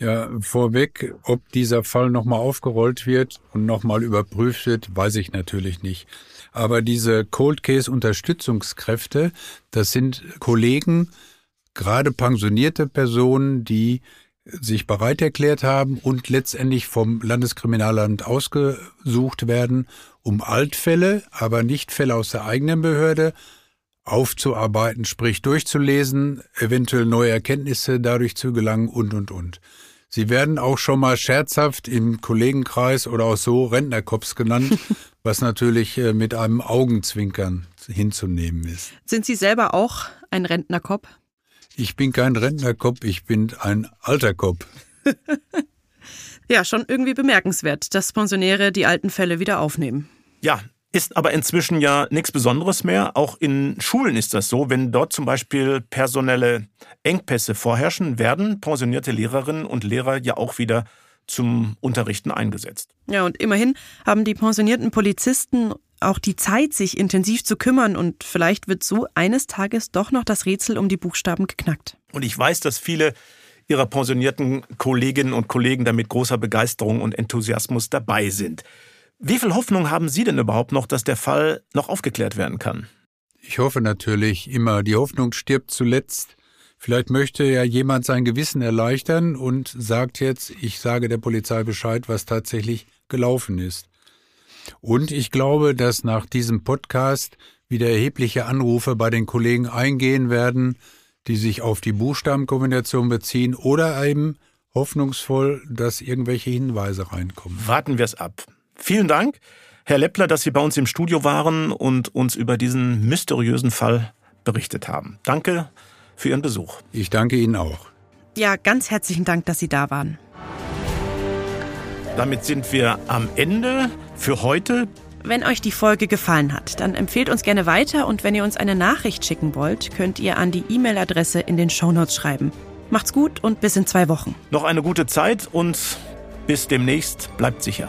C: Ja, vorweg, ob dieser Fall nochmal aufgerollt wird und nochmal überprüft wird, weiß ich natürlich nicht. Aber diese Cold Case Unterstützungskräfte, das sind Kollegen, gerade pensionierte Personen, die sich bereit erklärt haben und letztendlich vom Landeskriminalamt ausgesucht werden, um Altfälle, aber nicht Fälle aus der eigenen Behörde aufzuarbeiten, sprich durchzulesen, eventuell neue Erkenntnisse dadurch zu gelangen und, und, und. Sie werden auch schon mal scherzhaft im Kollegenkreis oder auch so Rentnerkops genannt, <laughs> was natürlich äh, mit einem Augenzwinkern hinzunehmen ist.
B: Sind Sie selber auch ein Rentnerkopf?
C: Ich bin kein Rentnerkopf, ich bin ein alter Kopf. <laughs>
B: ja, schon irgendwie bemerkenswert, dass Pensionäre die alten Fälle wieder aufnehmen.
A: Ja, ist aber inzwischen ja nichts Besonderes mehr. Auch in Schulen ist das so. Wenn dort zum Beispiel personelle Engpässe vorherrschen, werden pensionierte Lehrerinnen und Lehrer ja auch wieder zum Unterrichten eingesetzt.
B: Ja, und immerhin haben die pensionierten Polizisten auch die Zeit, sich intensiv zu kümmern und vielleicht wird so eines Tages doch noch das Rätsel um die Buchstaben geknackt.
A: Und ich weiß, dass viele Ihrer pensionierten Kolleginnen und Kollegen da mit großer Begeisterung und Enthusiasmus dabei sind. Wie viel Hoffnung haben Sie denn überhaupt noch, dass der Fall noch aufgeklärt werden kann?
C: Ich hoffe natürlich immer, die Hoffnung stirbt zuletzt. Vielleicht möchte ja jemand sein Gewissen erleichtern und sagt jetzt, ich sage der Polizei Bescheid, was tatsächlich gelaufen ist. Und ich glaube, dass nach diesem Podcast wieder erhebliche Anrufe bei den Kollegen eingehen werden, die sich auf die Buchstabenkombination beziehen oder eben hoffnungsvoll, dass irgendwelche Hinweise reinkommen.
A: Warten wir es ab. Vielen Dank, Herr Leppler, dass Sie bei uns im Studio waren und uns über diesen mysteriösen Fall berichtet haben. Danke für Ihren Besuch.
C: Ich danke Ihnen auch.
B: Ja, ganz herzlichen Dank, dass Sie da waren.
A: damit sind wir am Ende für heute.
B: Wenn euch die Folge gefallen hat, dann empfehlt uns gerne weiter und wenn ihr uns eine Nachricht schicken wollt, könnt ihr an die E-Mail-Adresse in den Shownotes schreiben. Macht's gut und bis in zwei Wochen.
A: Noch eine gute Zeit und bis demnächst. Bleibt sicher.